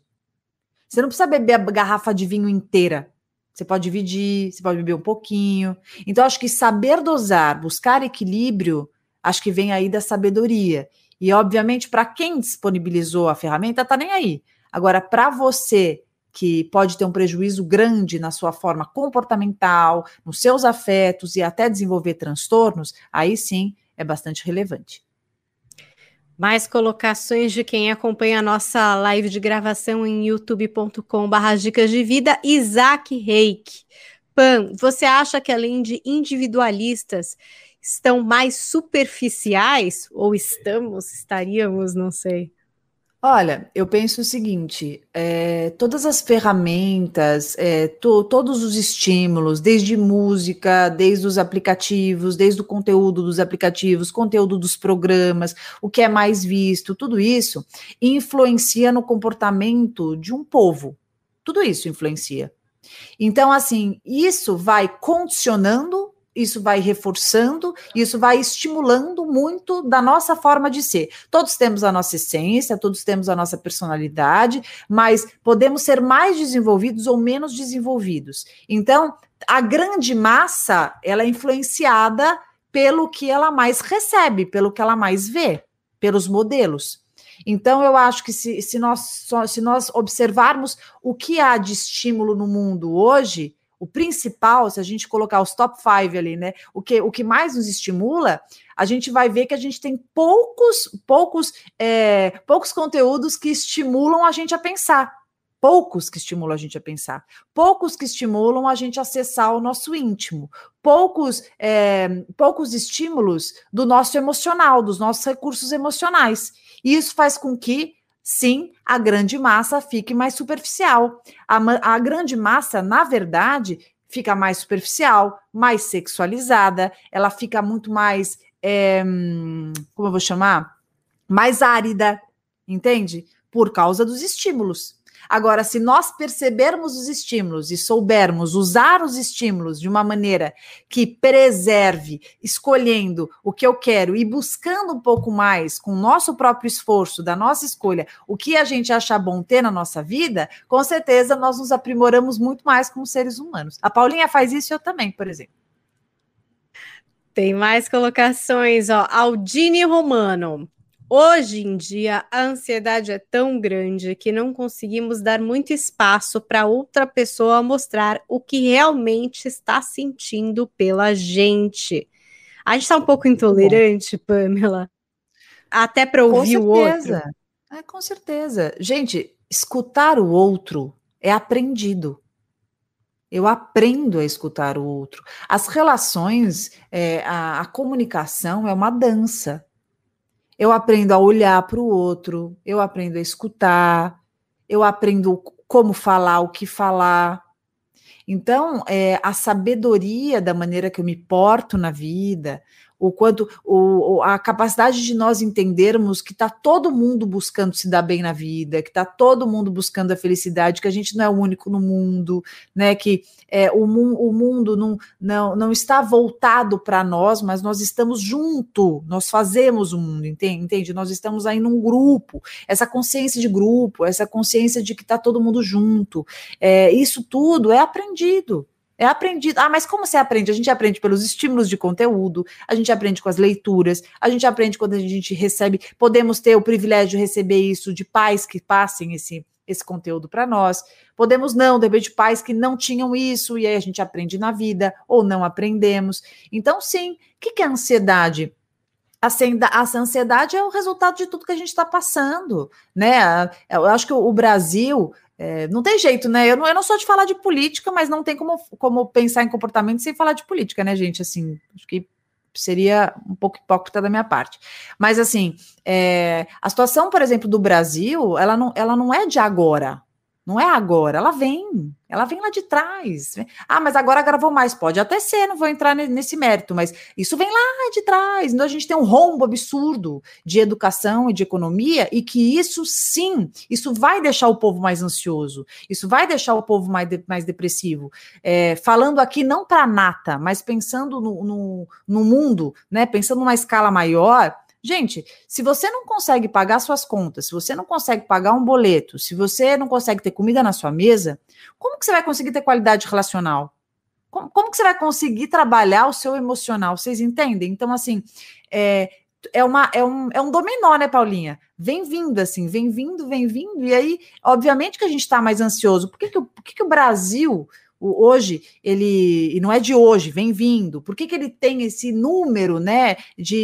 Você não precisa beber a garrafa de vinho inteira. Você pode dividir, você pode beber um pouquinho. Então, acho que saber dosar, buscar equilíbrio, acho que vem aí da sabedoria. E, obviamente, para quem disponibilizou a ferramenta, tá nem aí. Agora, para você que pode ter um prejuízo grande na sua forma comportamental, nos seus afetos e até desenvolver transtornos, aí sim é bastante relevante. Mais colocações de quem acompanha a nossa live de gravação em youtube.com.br dicas de vida, Isaac Reik. Pan, você acha que além de individualistas, estão mais superficiais? Ou estamos, estaríamos, não sei. Olha, eu penso o seguinte: é, todas as ferramentas, é, to, todos os estímulos, desde música, desde os aplicativos, desde o conteúdo dos aplicativos, conteúdo dos programas, o que é mais visto, tudo isso influencia no comportamento de um povo. Tudo isso influencia. Então, assim, isso vai condicionando isso vai reforçando, isso vai estimulando muito da nossa forma de ser. Todos temos a nossa essência, todos temos a nossa personalidade, mas podemos ser mais desenvolvidos ou menos desenvolvidos. Então, a grande massa, ela é influenciada pelo que ela mais recebe, pelo que ela mais vê, pelos modelos. Então, eu acho que se, se, nós, se nós observarmos o que há de estímulo no mundo hoje, o principal, se a gente colocar os top five ali, né? O que, o que mais nos estimula, a gente vai ver que a gente tem poucos, poucos, é, poucos conteúdos que estimulam a gente a pensar. Poucos que estimulam a gente a pensar, poucos que estimulam a gente a acessar o nosso íntimo, poucos, é, poucos estímulos do nosso emocional, dos nossos recursos emocionais. E isso faz com que sim, a grande massa fique mais superficial. A, a, grande massa, na verdade, fica mais superficial, mais sexualizada, ela fica muito mais, é, como eu vou chamar? Mais árida, entende? Por causa dos estímulos. Agora, se nós percebermos os estímulos e soubermos usar os estímulos de uma maneira que preserve, escolhendo o que eu quero e buscando um pouco mais com o nosso próprio esforço, da nossa escolha, o que a gente achar bom ter na nossa vida, com certeza nós nos aprimoramos muito mais como seres humanos. A Paulinha faz isso eu também, por exemplo. Tem mais colocações, ó. Aldine Romano. Hoje em dia, a ansiedade é tão grande que não conseguimos dar muito espaço para outra pessoa mostrar o que realmente está sentindo pela gente. A gente está um pouco intolerante, Pamela, até para ouvir o outro. É, com certeza. Gente, escutar o outro é aprendido. Eu aprendo a escutar o outro. As relações, é, a, a comunicação é uma dança eu aprendo a olhar para o outro, eu aprendo a escutar, eu aprendo como falar, o que falar. Então, é, a sabedoria da maneira que eu me porto na vida, o quanto o, a capacidade de nós entendermos que está todo mundo buscando se dar bem na vida, que está todo mundo buscando a felicidade, que a gente não é o único no mundo, né? Que é, o, o mundo não, não, não está voltado para nós, mas nós estamos junto, nós fazemos o mundo, entende? entende? Nós estamos aí num grupo, essa consciência de grupo, essa consciência de que está todo mundo junto, é, isso tudo é aprendido. É aprendido. Ah, mas como você aprende? A gente aprende pelos estímulos de conteúdo, a gente aprende com as leituras, a gente aprende quando a gente recebe. Podemos ter o privilégio de receber isso de pais que passem esse, esse conteúdo para nós. Podemos não, de repente, pais que não tinham isso, e aí a gente aprende na vida, ou não aprendemos. Então, sim, o que, é ansiedade? a ansiedade é o resultado de tudo que a gente está passando, né? Eu acho que o Brasil é, não tem jeito, né? Eu não, eu não sou de falar de política, mas não tem como, como pensar em comportamento sem falar de política, né, gente? Assim, acho que seria um pouco hipócrita da minha parte. Mas, assim, é, a situação, por exemplo, do Brasil, ela não, ela não é de agora, não é agora, ela vem, ela vem lá de trás. Ah, mas agora gravou mais. Pode até ser, não vou entrar nesse mérito, mas isso vem lá de trás. Então a gente tem um rombo absurdo de educação e de economia, e que isso sim, isso vai deixar o povo mais ansioso, isso vai deixar o povo mais, de, mais depressivo. É, falando aqui não para nata, mas pensando no, no, no mundo, né? Pensando numa escala maior, Gente, se você não consegue pagar suas contas, se você não consegue pagar um boleto, se você não consegue ter comida na sua mesa, como que você vai conseguir ter qualidade relacional? Como, como que você vai conseguir trabalhar o seu emocional? Vocês entendem? Então, assim, é, é, uma, é, um, é um dominó, né, Paulinha? Vem vindo, assim, vem vindo, vem vindo, e aí, obviamente que a gente está mais ansioso. Por que, que, por que, que o Brasil, hoje ele e não é de hoje, vem vindo. Por que, que ele tem esse número, né, de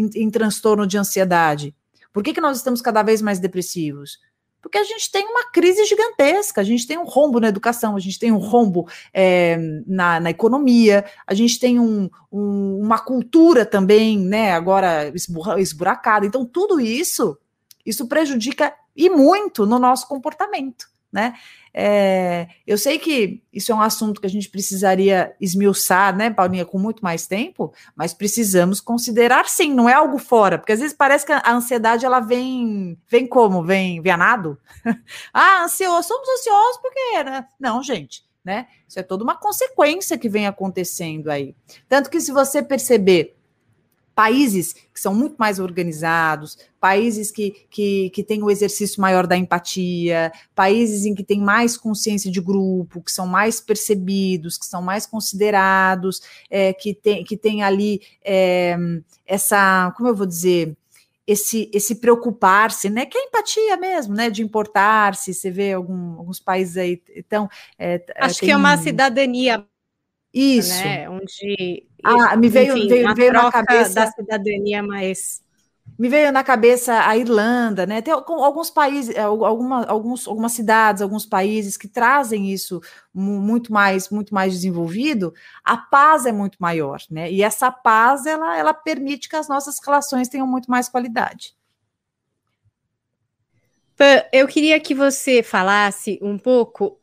em, em transtorno de ansiedade? Por que, que nós estamos cada vez mais depressivos? Porque a gente tem uma crise gigantesca, a gente tem um rombo na educação, a gente tem um rombo é, na, na, economia, a gente tem um, um, uma cultura também, né, agora esburacada. Então, tudo isso, isso prejudica e muito no nosso comportamento né? É, eu sei que isso é um assunto que a gente precisaria esmiuçar, né, Paulinha, com muito mais tempo, mas precisamos considerar sim, não é algo fora, porque às vezes parece que a ansiedade ela vem, vem como? Vem, vem a nado? ah, ansioso, somos ansiosos porque, né? Não, gente, né? Isso é toda uma consequência que vem acontecendo aí. Tanto que se você perceber países que são muito mais organizados, países que, que, que têm o exercício maior da empatia, países em que tem mais consciência de grupo, que são mais percebidos, que são mais considerados, é, que, tem, que tem ali é, essa, como eu vou dizer, esse esse preocupar-se, né? Que é empatia mesmo, né? De importar-se. Você vê algum, alguns países aí, então. É, Acho tem... que é uma cidadania. Isso. Né? Onde. Ah, me veio, enfim, veio, veio na cabeça da cidadania mais me veio na cabeça a Irlanda, né? Tem alguns países, alguma, alguns, algumas cidades, alguns países que trazem isso muito mais, muito mais desenvolvido. A paz é muito maior, né? E essa paz ela, ela permite que as nossas relações tenham muito mais qualidade. Eu queria que você falasse um pouco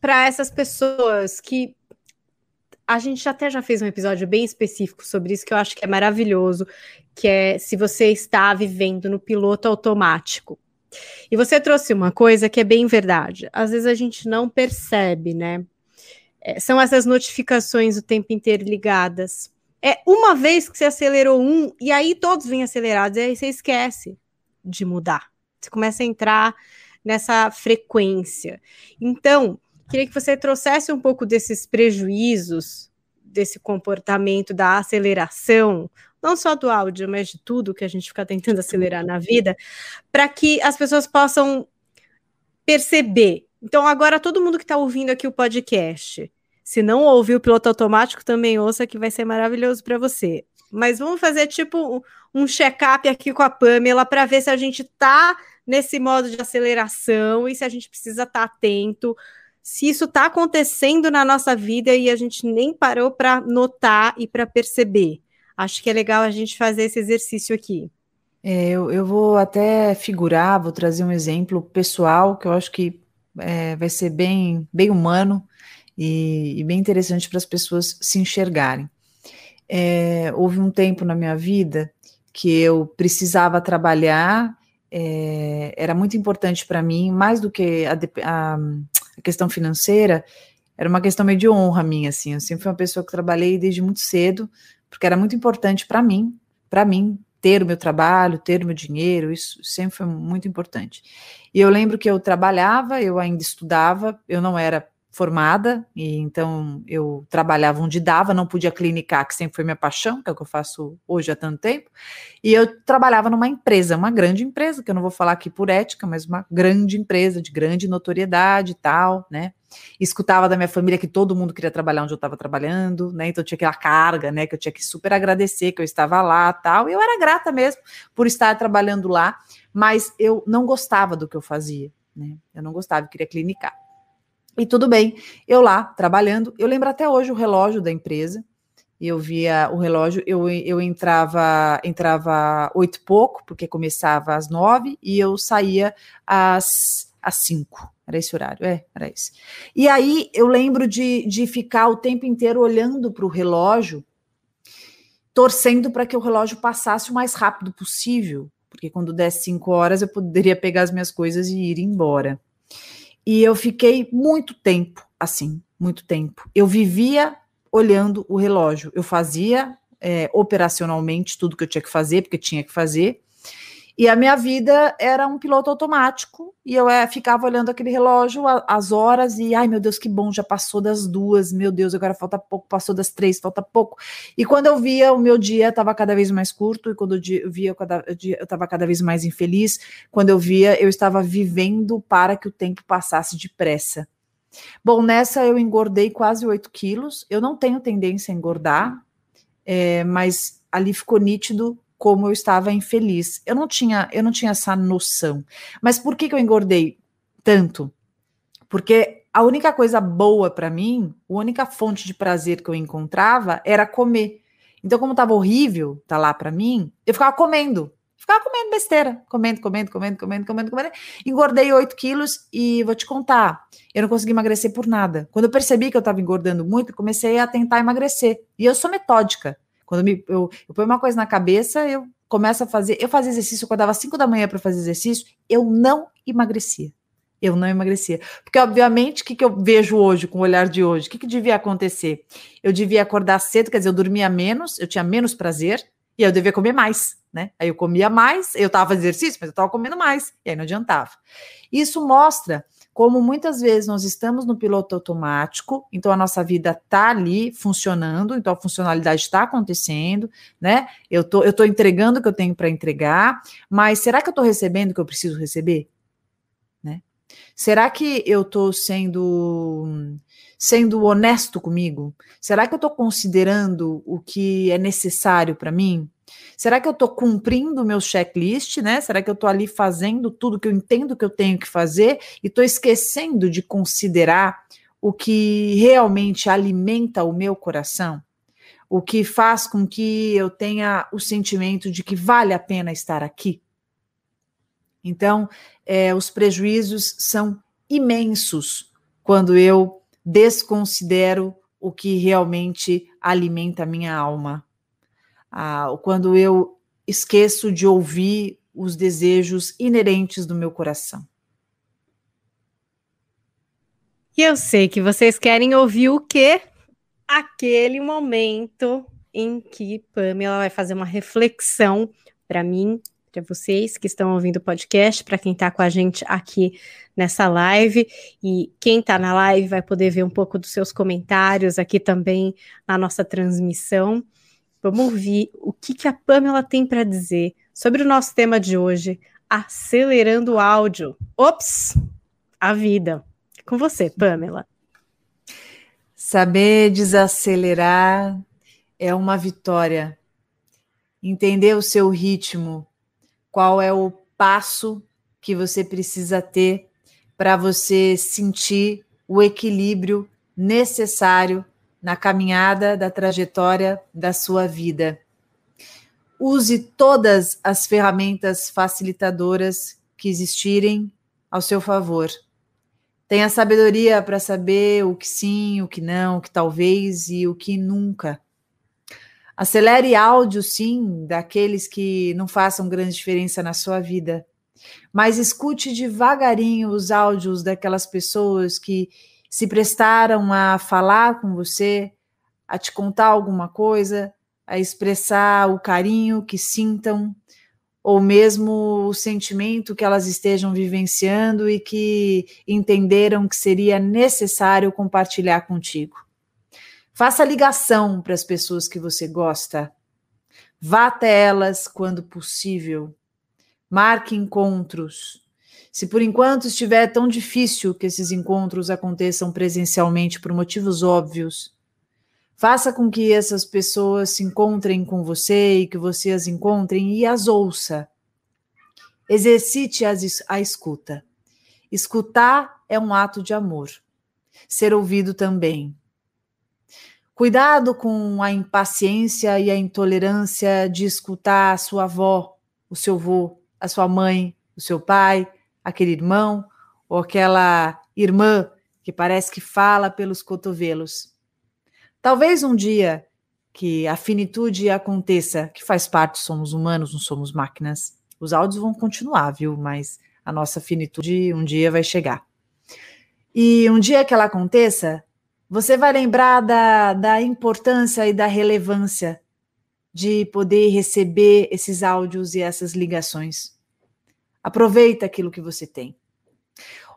para essas pessoas que a gente até já fez um episódio bem específico sobre isso que eu acho que é maravilhoso, que é se você está vivendo no piloto automático. E você trouxe uma coisa que é bem verdade. Às vezes a gente não percebe, né? É, são essas notificações o tempo inteiro ligadas. É uma vez que você acelerou um, e aí todos vêm acelerados, e aí você esquece de mudar. Você começa a entrar nessa frequência. Então, queria que você trouxesse um pouco desses prejuízos, desse comportamento da aceleração, não só do áudio, mas de tudo que a gente fica tentando acelerar na vida, para que as pessoas possam perceber. Então, agora todo mundo que está ouvindo aqui o podcast, se não ouviu o piloto automático, também ouça que vai ser maravilhoso para você. Mas vamos fazer tipo um check-up aqui com a Pamela para ver se a gente está nesse modo de aceleração e se a gente precisa estar tá atento, se isso está acontecendo na nossa vida e a gente nem parou para notar e para perceber. Acho que é legal a gente fazer esse exercício aqui. É, eu, eu, vou até figurar, vou trazer um exemplo pessoal que eu acho que é, vai ser bem, bem humano e, e bem interessante para as pessoas se enxergarem. É, houve um tempo na minha vida que eu precisava trabalhar, é, era muito importante para mim, mais do que a, a, a, questão financeira, era uma questão meio de honra minha, assim. Eu sempre fui uma pessoa que trabalhei desde muito cedo, porque era muito importante para mim, para mim ter o meu trabalho, ter o meu dinheiro, isso sempre foi muito importante. E eu lembro que eu trabalhava, eu ainda estudava, eu não era formada, e então eu trabalhava onde dava, não podia clinicar, que sempre foi minha paixão, que é o que eu faço hoje há tanto tempo, e eu trabalhava numa empresa, uma grande empresa, que eu não vou falar aqui por ética, mas uma grande empresa, de grande notoriedade e tal, né, escutava da minha família que todo mundo queria trabalhar onde eu estava trabalhando, né, então tinha aquela carga, né, que eu tinha que super agradecer que eu estava lá, tal, e eu era grata mesmo por estar trabalhando lá, mas eu não gostava do que eu fazia, né, eu não gostava, eu queria clinicar. E tudo bem, eu lá trabalhando, eu lembro até hoje o relógio da empresa. Eu via o relógio, eu, eu entrava entrava oito e pouco, porque começava às nove, e eu saía às, às cinco. Era esse horário, é, era esse. E aí eu lembro de, de ficar o tempo inteiro olhando para o relógio, torcendo para que o relógio passasse o mais rápido possível, porque quando desse cinco horas eu poderia pegar as minhas coisas e ir embora. E eu fiquei muito tempo assim, muito tempo. Eu vivia olhando o relógio. Eu fazia é, operacionalmente tudo que eu tinha que fazer, porque tinha que fazer. E a minha vida era um piloto automático, e eu é, ficava olhando aquele relógio, a, as horas, e ai meu Deus, que bom, já passou das duas, meu Deus, agora falta pouco, passou das três, falta pouco. E quando eu via, o meu dia estava cada vez mais curto, e quando eu via, eu estava cada vez mais infeliz, quando eu via, eu estava vivendo para que o tempo passasse depressa. Bom, nessa eu engordei quase 8 quilos, eu não tenho tendência a engordar, é, mas ali ficou nítido como eu estava infeliz. Eu não tinha, eu não tinha essa noção. Mas por que, que eu engordei tanto? Porque a única coisa boa para mim, a única fonte de prazer que eu encontrava era comer. Então, como estava horrível, tá lá para mim, eu ficava comendo. Ficava comendo besteira, comendo, comendo, comendo, comendo, comendo, comendo. Engordei 8 quilos e vou te contar, eu não consegui emagrecer por nada. Quando eu percebi que eu estava engordando muito, comecei a tentar emagrecer. E eu sou metódica. Quando me, eu, eu ponho uma coisa na cabeça, eu começo a fazer. Eu fazia exercício, eu acordava às 5 da manhã para fazer exercício, eu não emagrecia. Eu não emagrecia. Porque, obviamente, o que, que eu vejo hoje, com o olhar de hoje? O que, que devia acontecer? Eu devia acordar cedo, quer dizer, eu dormia menos, eu tinha menos prazer, E eu devia comer mais, né? Aí eu comia mais, eu estava fazendo exercício, mas eu estava comendo mais, e aí não adiantava. Isso mostra como muitas vezes nós estamos no piloto automático, então a nossa vida está ali funcionando, então a funcionalidade está acontecendo, né? Eu tô, eu tô entregando o que eu tenho para entregar, mas será que eu estou recebendo o que eu preciso receber? Né? Será que eu estou sendo sendo honesto comigo? Será que eu estou considerando o que é necessário para mim? Será que eu estou cumprindo o meu checklist, né? Será que eu estou ali fazendo tudo que eu entendo que eu tenho que fazer e estou esquecendo de considerar o que realmente alimenta o meu coração? O que faz com que eu tenha o sentimento de que vale a pena estar aqui? Então, é, os prejuízos são imensos quando eu desconsidero o que realmente alimenta a minha alma ah, quando eu esqueço de ouvir os desejos inerentes do meu coração. E eu sei que vocês querem ouvir o quê? Aquele momento em que Pamela vai fazer uma reflexão para mim, para vocês que estão ouvindo o podcast, para quem está com a gente aqui nessa live. E quem está na live vai poder ver um pouco dos seus comentários aqui também na nossa transmissão. Vamos ouvir o que, que a Pamela tem para dizer sobre o nosso tema de hoje, acelerando o áudio. Ops, a vida. Com você, Pamela. Saber desacelerar é uma vitória. Entender o seu ritmo, qual é o passo que você precisa ter para você sentir o equilíbrio necessário na caminhada da trajetória da sua vida. Use todas as ferramentas facilitadoras que existirem ao seu favor. Tenha sabedoria para saber o que sim, o que não, o que talvez e o que nunca. Acelere áudio, sim, daqueles que não façam grande diferença na sua vida. Mas escute devagarinho os áudios daquelas pessoas que se prestaram a falar com você, a te contar alguma coisa, a expressar o carinho que sintam, ou mesmo o sentimento que elas estejam vivenciando e que entenderam que seria necessário compartilhar contigo. Faça ligação para as pessoas que você gosta. Vá até elas quando possível. Marque encontros. Se por enquanto estiver tão difícil que esses encontros aconteçam presencialmente por motivos óbvios, faça com que essas pessoas se encontrem com você e que você as encontrem e as ouça. Exercite a escuta. Escutar é um ato de amor. Ser ouvido também. Cuidado com a impaciência e a intolerância de escutar a sua avó, o seu avô, a sua mãe, o seu pai, aquele irmão ou aquela irmã que parece que fala pelos cotovelos. Talvez um dia que a finitude aconteça, que faz parte, somos humanos, não somos máquinas. Os áudios vão continuar, viu? Mas a nossa finitude um dia vai chegar. E um dia que ela aconteça, você vai lembrar da, da importância e da relevância de poder receber esses áudios e essas ligações. Aproveita aquilo que você tem.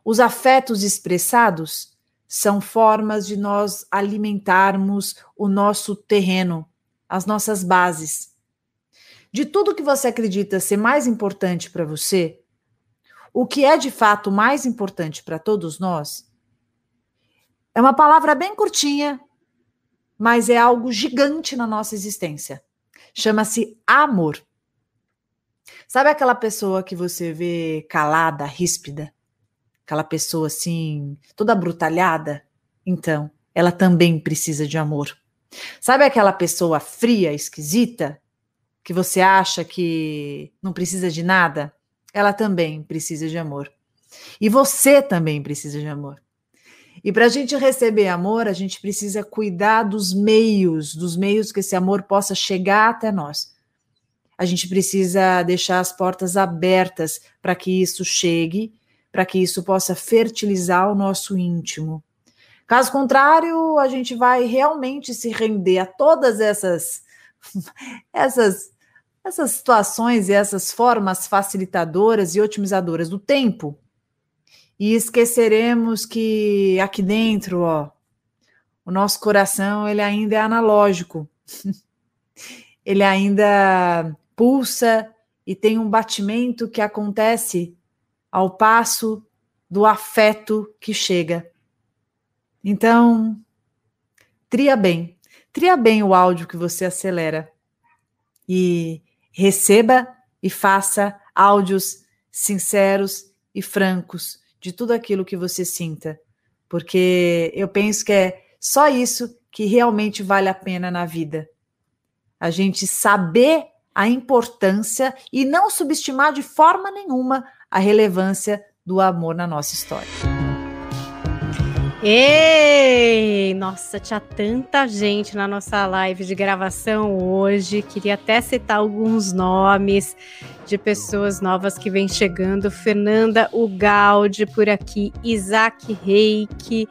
Os afetos expressados são formas de nós alimentarmos o nosso terreno, as nossas bases. De tudo que você acredita ser mais importante para você, o que é de fato mais importante para todos nós é uma palavra bem curtinha, mas é algo gigante na nossa existência. Chama-se amor. Sabe aquela pessoa que você vê calada, ríspida? Aquela pessoa assim, toda brutalhada? Então, ela também precisa de amor. Sabe aquela pessoa fria, esquisita, que você acha que não precisa de nada? Ela também precisa de amor. E você também precisa de amor. E para a gente receber amor, a gente precisa cuidar dos meios, dos meios que esse amor possa chegar até nós a gente precisa deixar as portas abertas para que isso chegue, para que isso possa fertilizar o nosso íntimo. Caso contrário, a gente vai realmente se render a todas essas essas essas situações e essas formas facilitadoras e otimizadoras do tempo e esqueceremos que aqui dentro, ó, o nosso coração ele ainda é analógico. ele ainda pulsa e tem um batimento que acontece ao passo do afeto que chega. Então, tria bem, tria bem o áudio que você acelera e receba e faça áudios sinceros e francos de tudo aquilo que você sinta, porque eu penso que é só isso que realmente vale a pena na vida. A gente saber a importância e não subestimar de forma nenhuma a relevância do amor na nossa história. Ei! Nossa, tinha tanta gente na nossa live de gravação hoje. Queria até citar alguns nomes de pessoas novas que vêm chegando. Fernanda Ugaldi por aqui, Isaac Reik,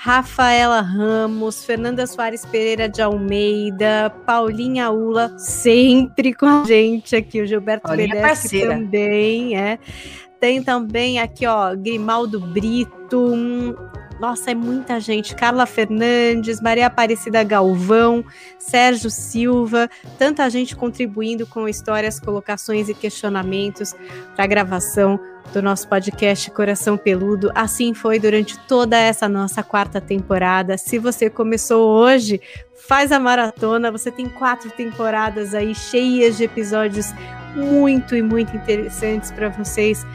Rafaela Ramos, Fernanda Soares Pereira de Almeida, Paulinha Ula, sempre com a gente aqui, o Gilberto Bedeschi também, é. Tem também aqui, ó, Grimaldo Brito, nossa, é muita gente. Carla Fernandes, Maria Aparecida Galvão, Sérgio Silva, tanta gente contribuindo com histórias, colocações e questionamentos para a gravação do nosso podcast Coração Peludo. Assim foi durante toda essa nossa quarta temporada. Se você começou hoje, faz a maratona. Você tem quatro temporadas aí cheias de episódios muito e muito interessantes para vocês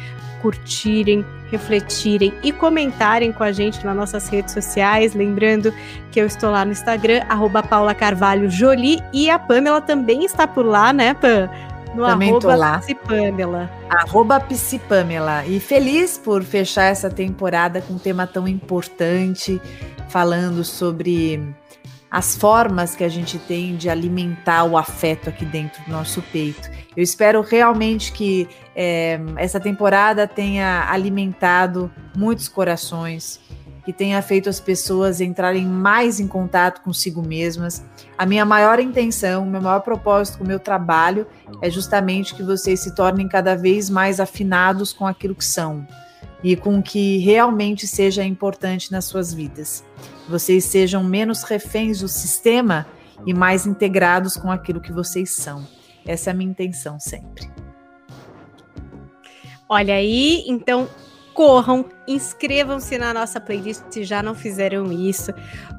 curtirem, refletirem e comentarem com a gente nas nossas redes sociais. Lembrando que eu estou lá no Instagram, arroba Paula Carvalho Jolie, e a Pamela também está por lá, né, Pam? No Também arroba lá. Psipamela. Arroba Psipamela. E feliz por fechar essa temporada com um tema tão importante, falando sobre as formas que a gente tem de alimentar o afeto aqui dentro do nosso peito. Eu espero realmente que é, essa temporada tenha alimentado muitos corações, que tenha feito as pessoas entrarem mais em contato consigo mesmas. A minha maior intenção, o meu maior propósito com o meu trabalho é justamente que vocês se tornem cada vez mais afinados com aquilo que são e com o que realmente seja importante nas suas vidas. Vocês sejam menos reféns do sistema e mais integrados com aquilo que vocês são. Essa é a minha intenção sempre. Olha aí, então corram, inscrevam-se na nossa playlist se já não fizeram isso,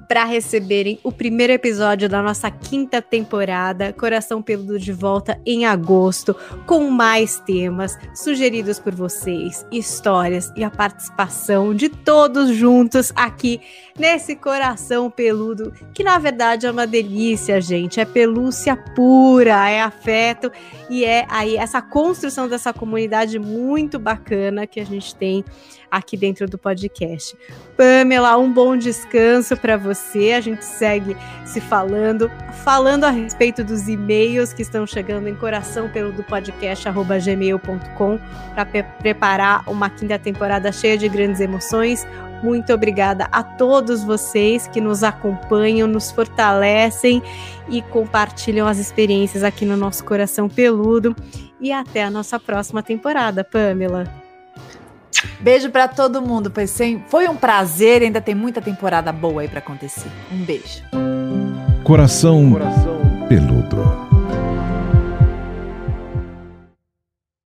para receberem o primeiro episódio da nossa quinta temporada, Coração Peludo de volta em agosto, com mais temas sugeridos por vocês, histórias e a participação de todos juntos aqui nesse Coração Peludo, que na verdade é uma delícia, gente, é pelúcia pura, é afeto e é aí essa construção dessa comunidade muito bacana que a gente tem aqui dentro do podcast. Pamela, um bom descanso para você. A gente segue se falando, falando a respeito dos e-mails que estão chegando em coração pelo do podcast gmail.com para preparar uma quinta temporada cheia de grandes emoções. Muito obrigada a todos vocês que nos acompanham, nos fortalecem e compartilham as experiências aqui no nosso coração peludo. E até a nossa próxima temporada, Pamela. Beijo para todo mundo. Foi um prazer. Ainda tem muita temporada boa aí para acontecer. Um beijo. Coração, Coração peludo.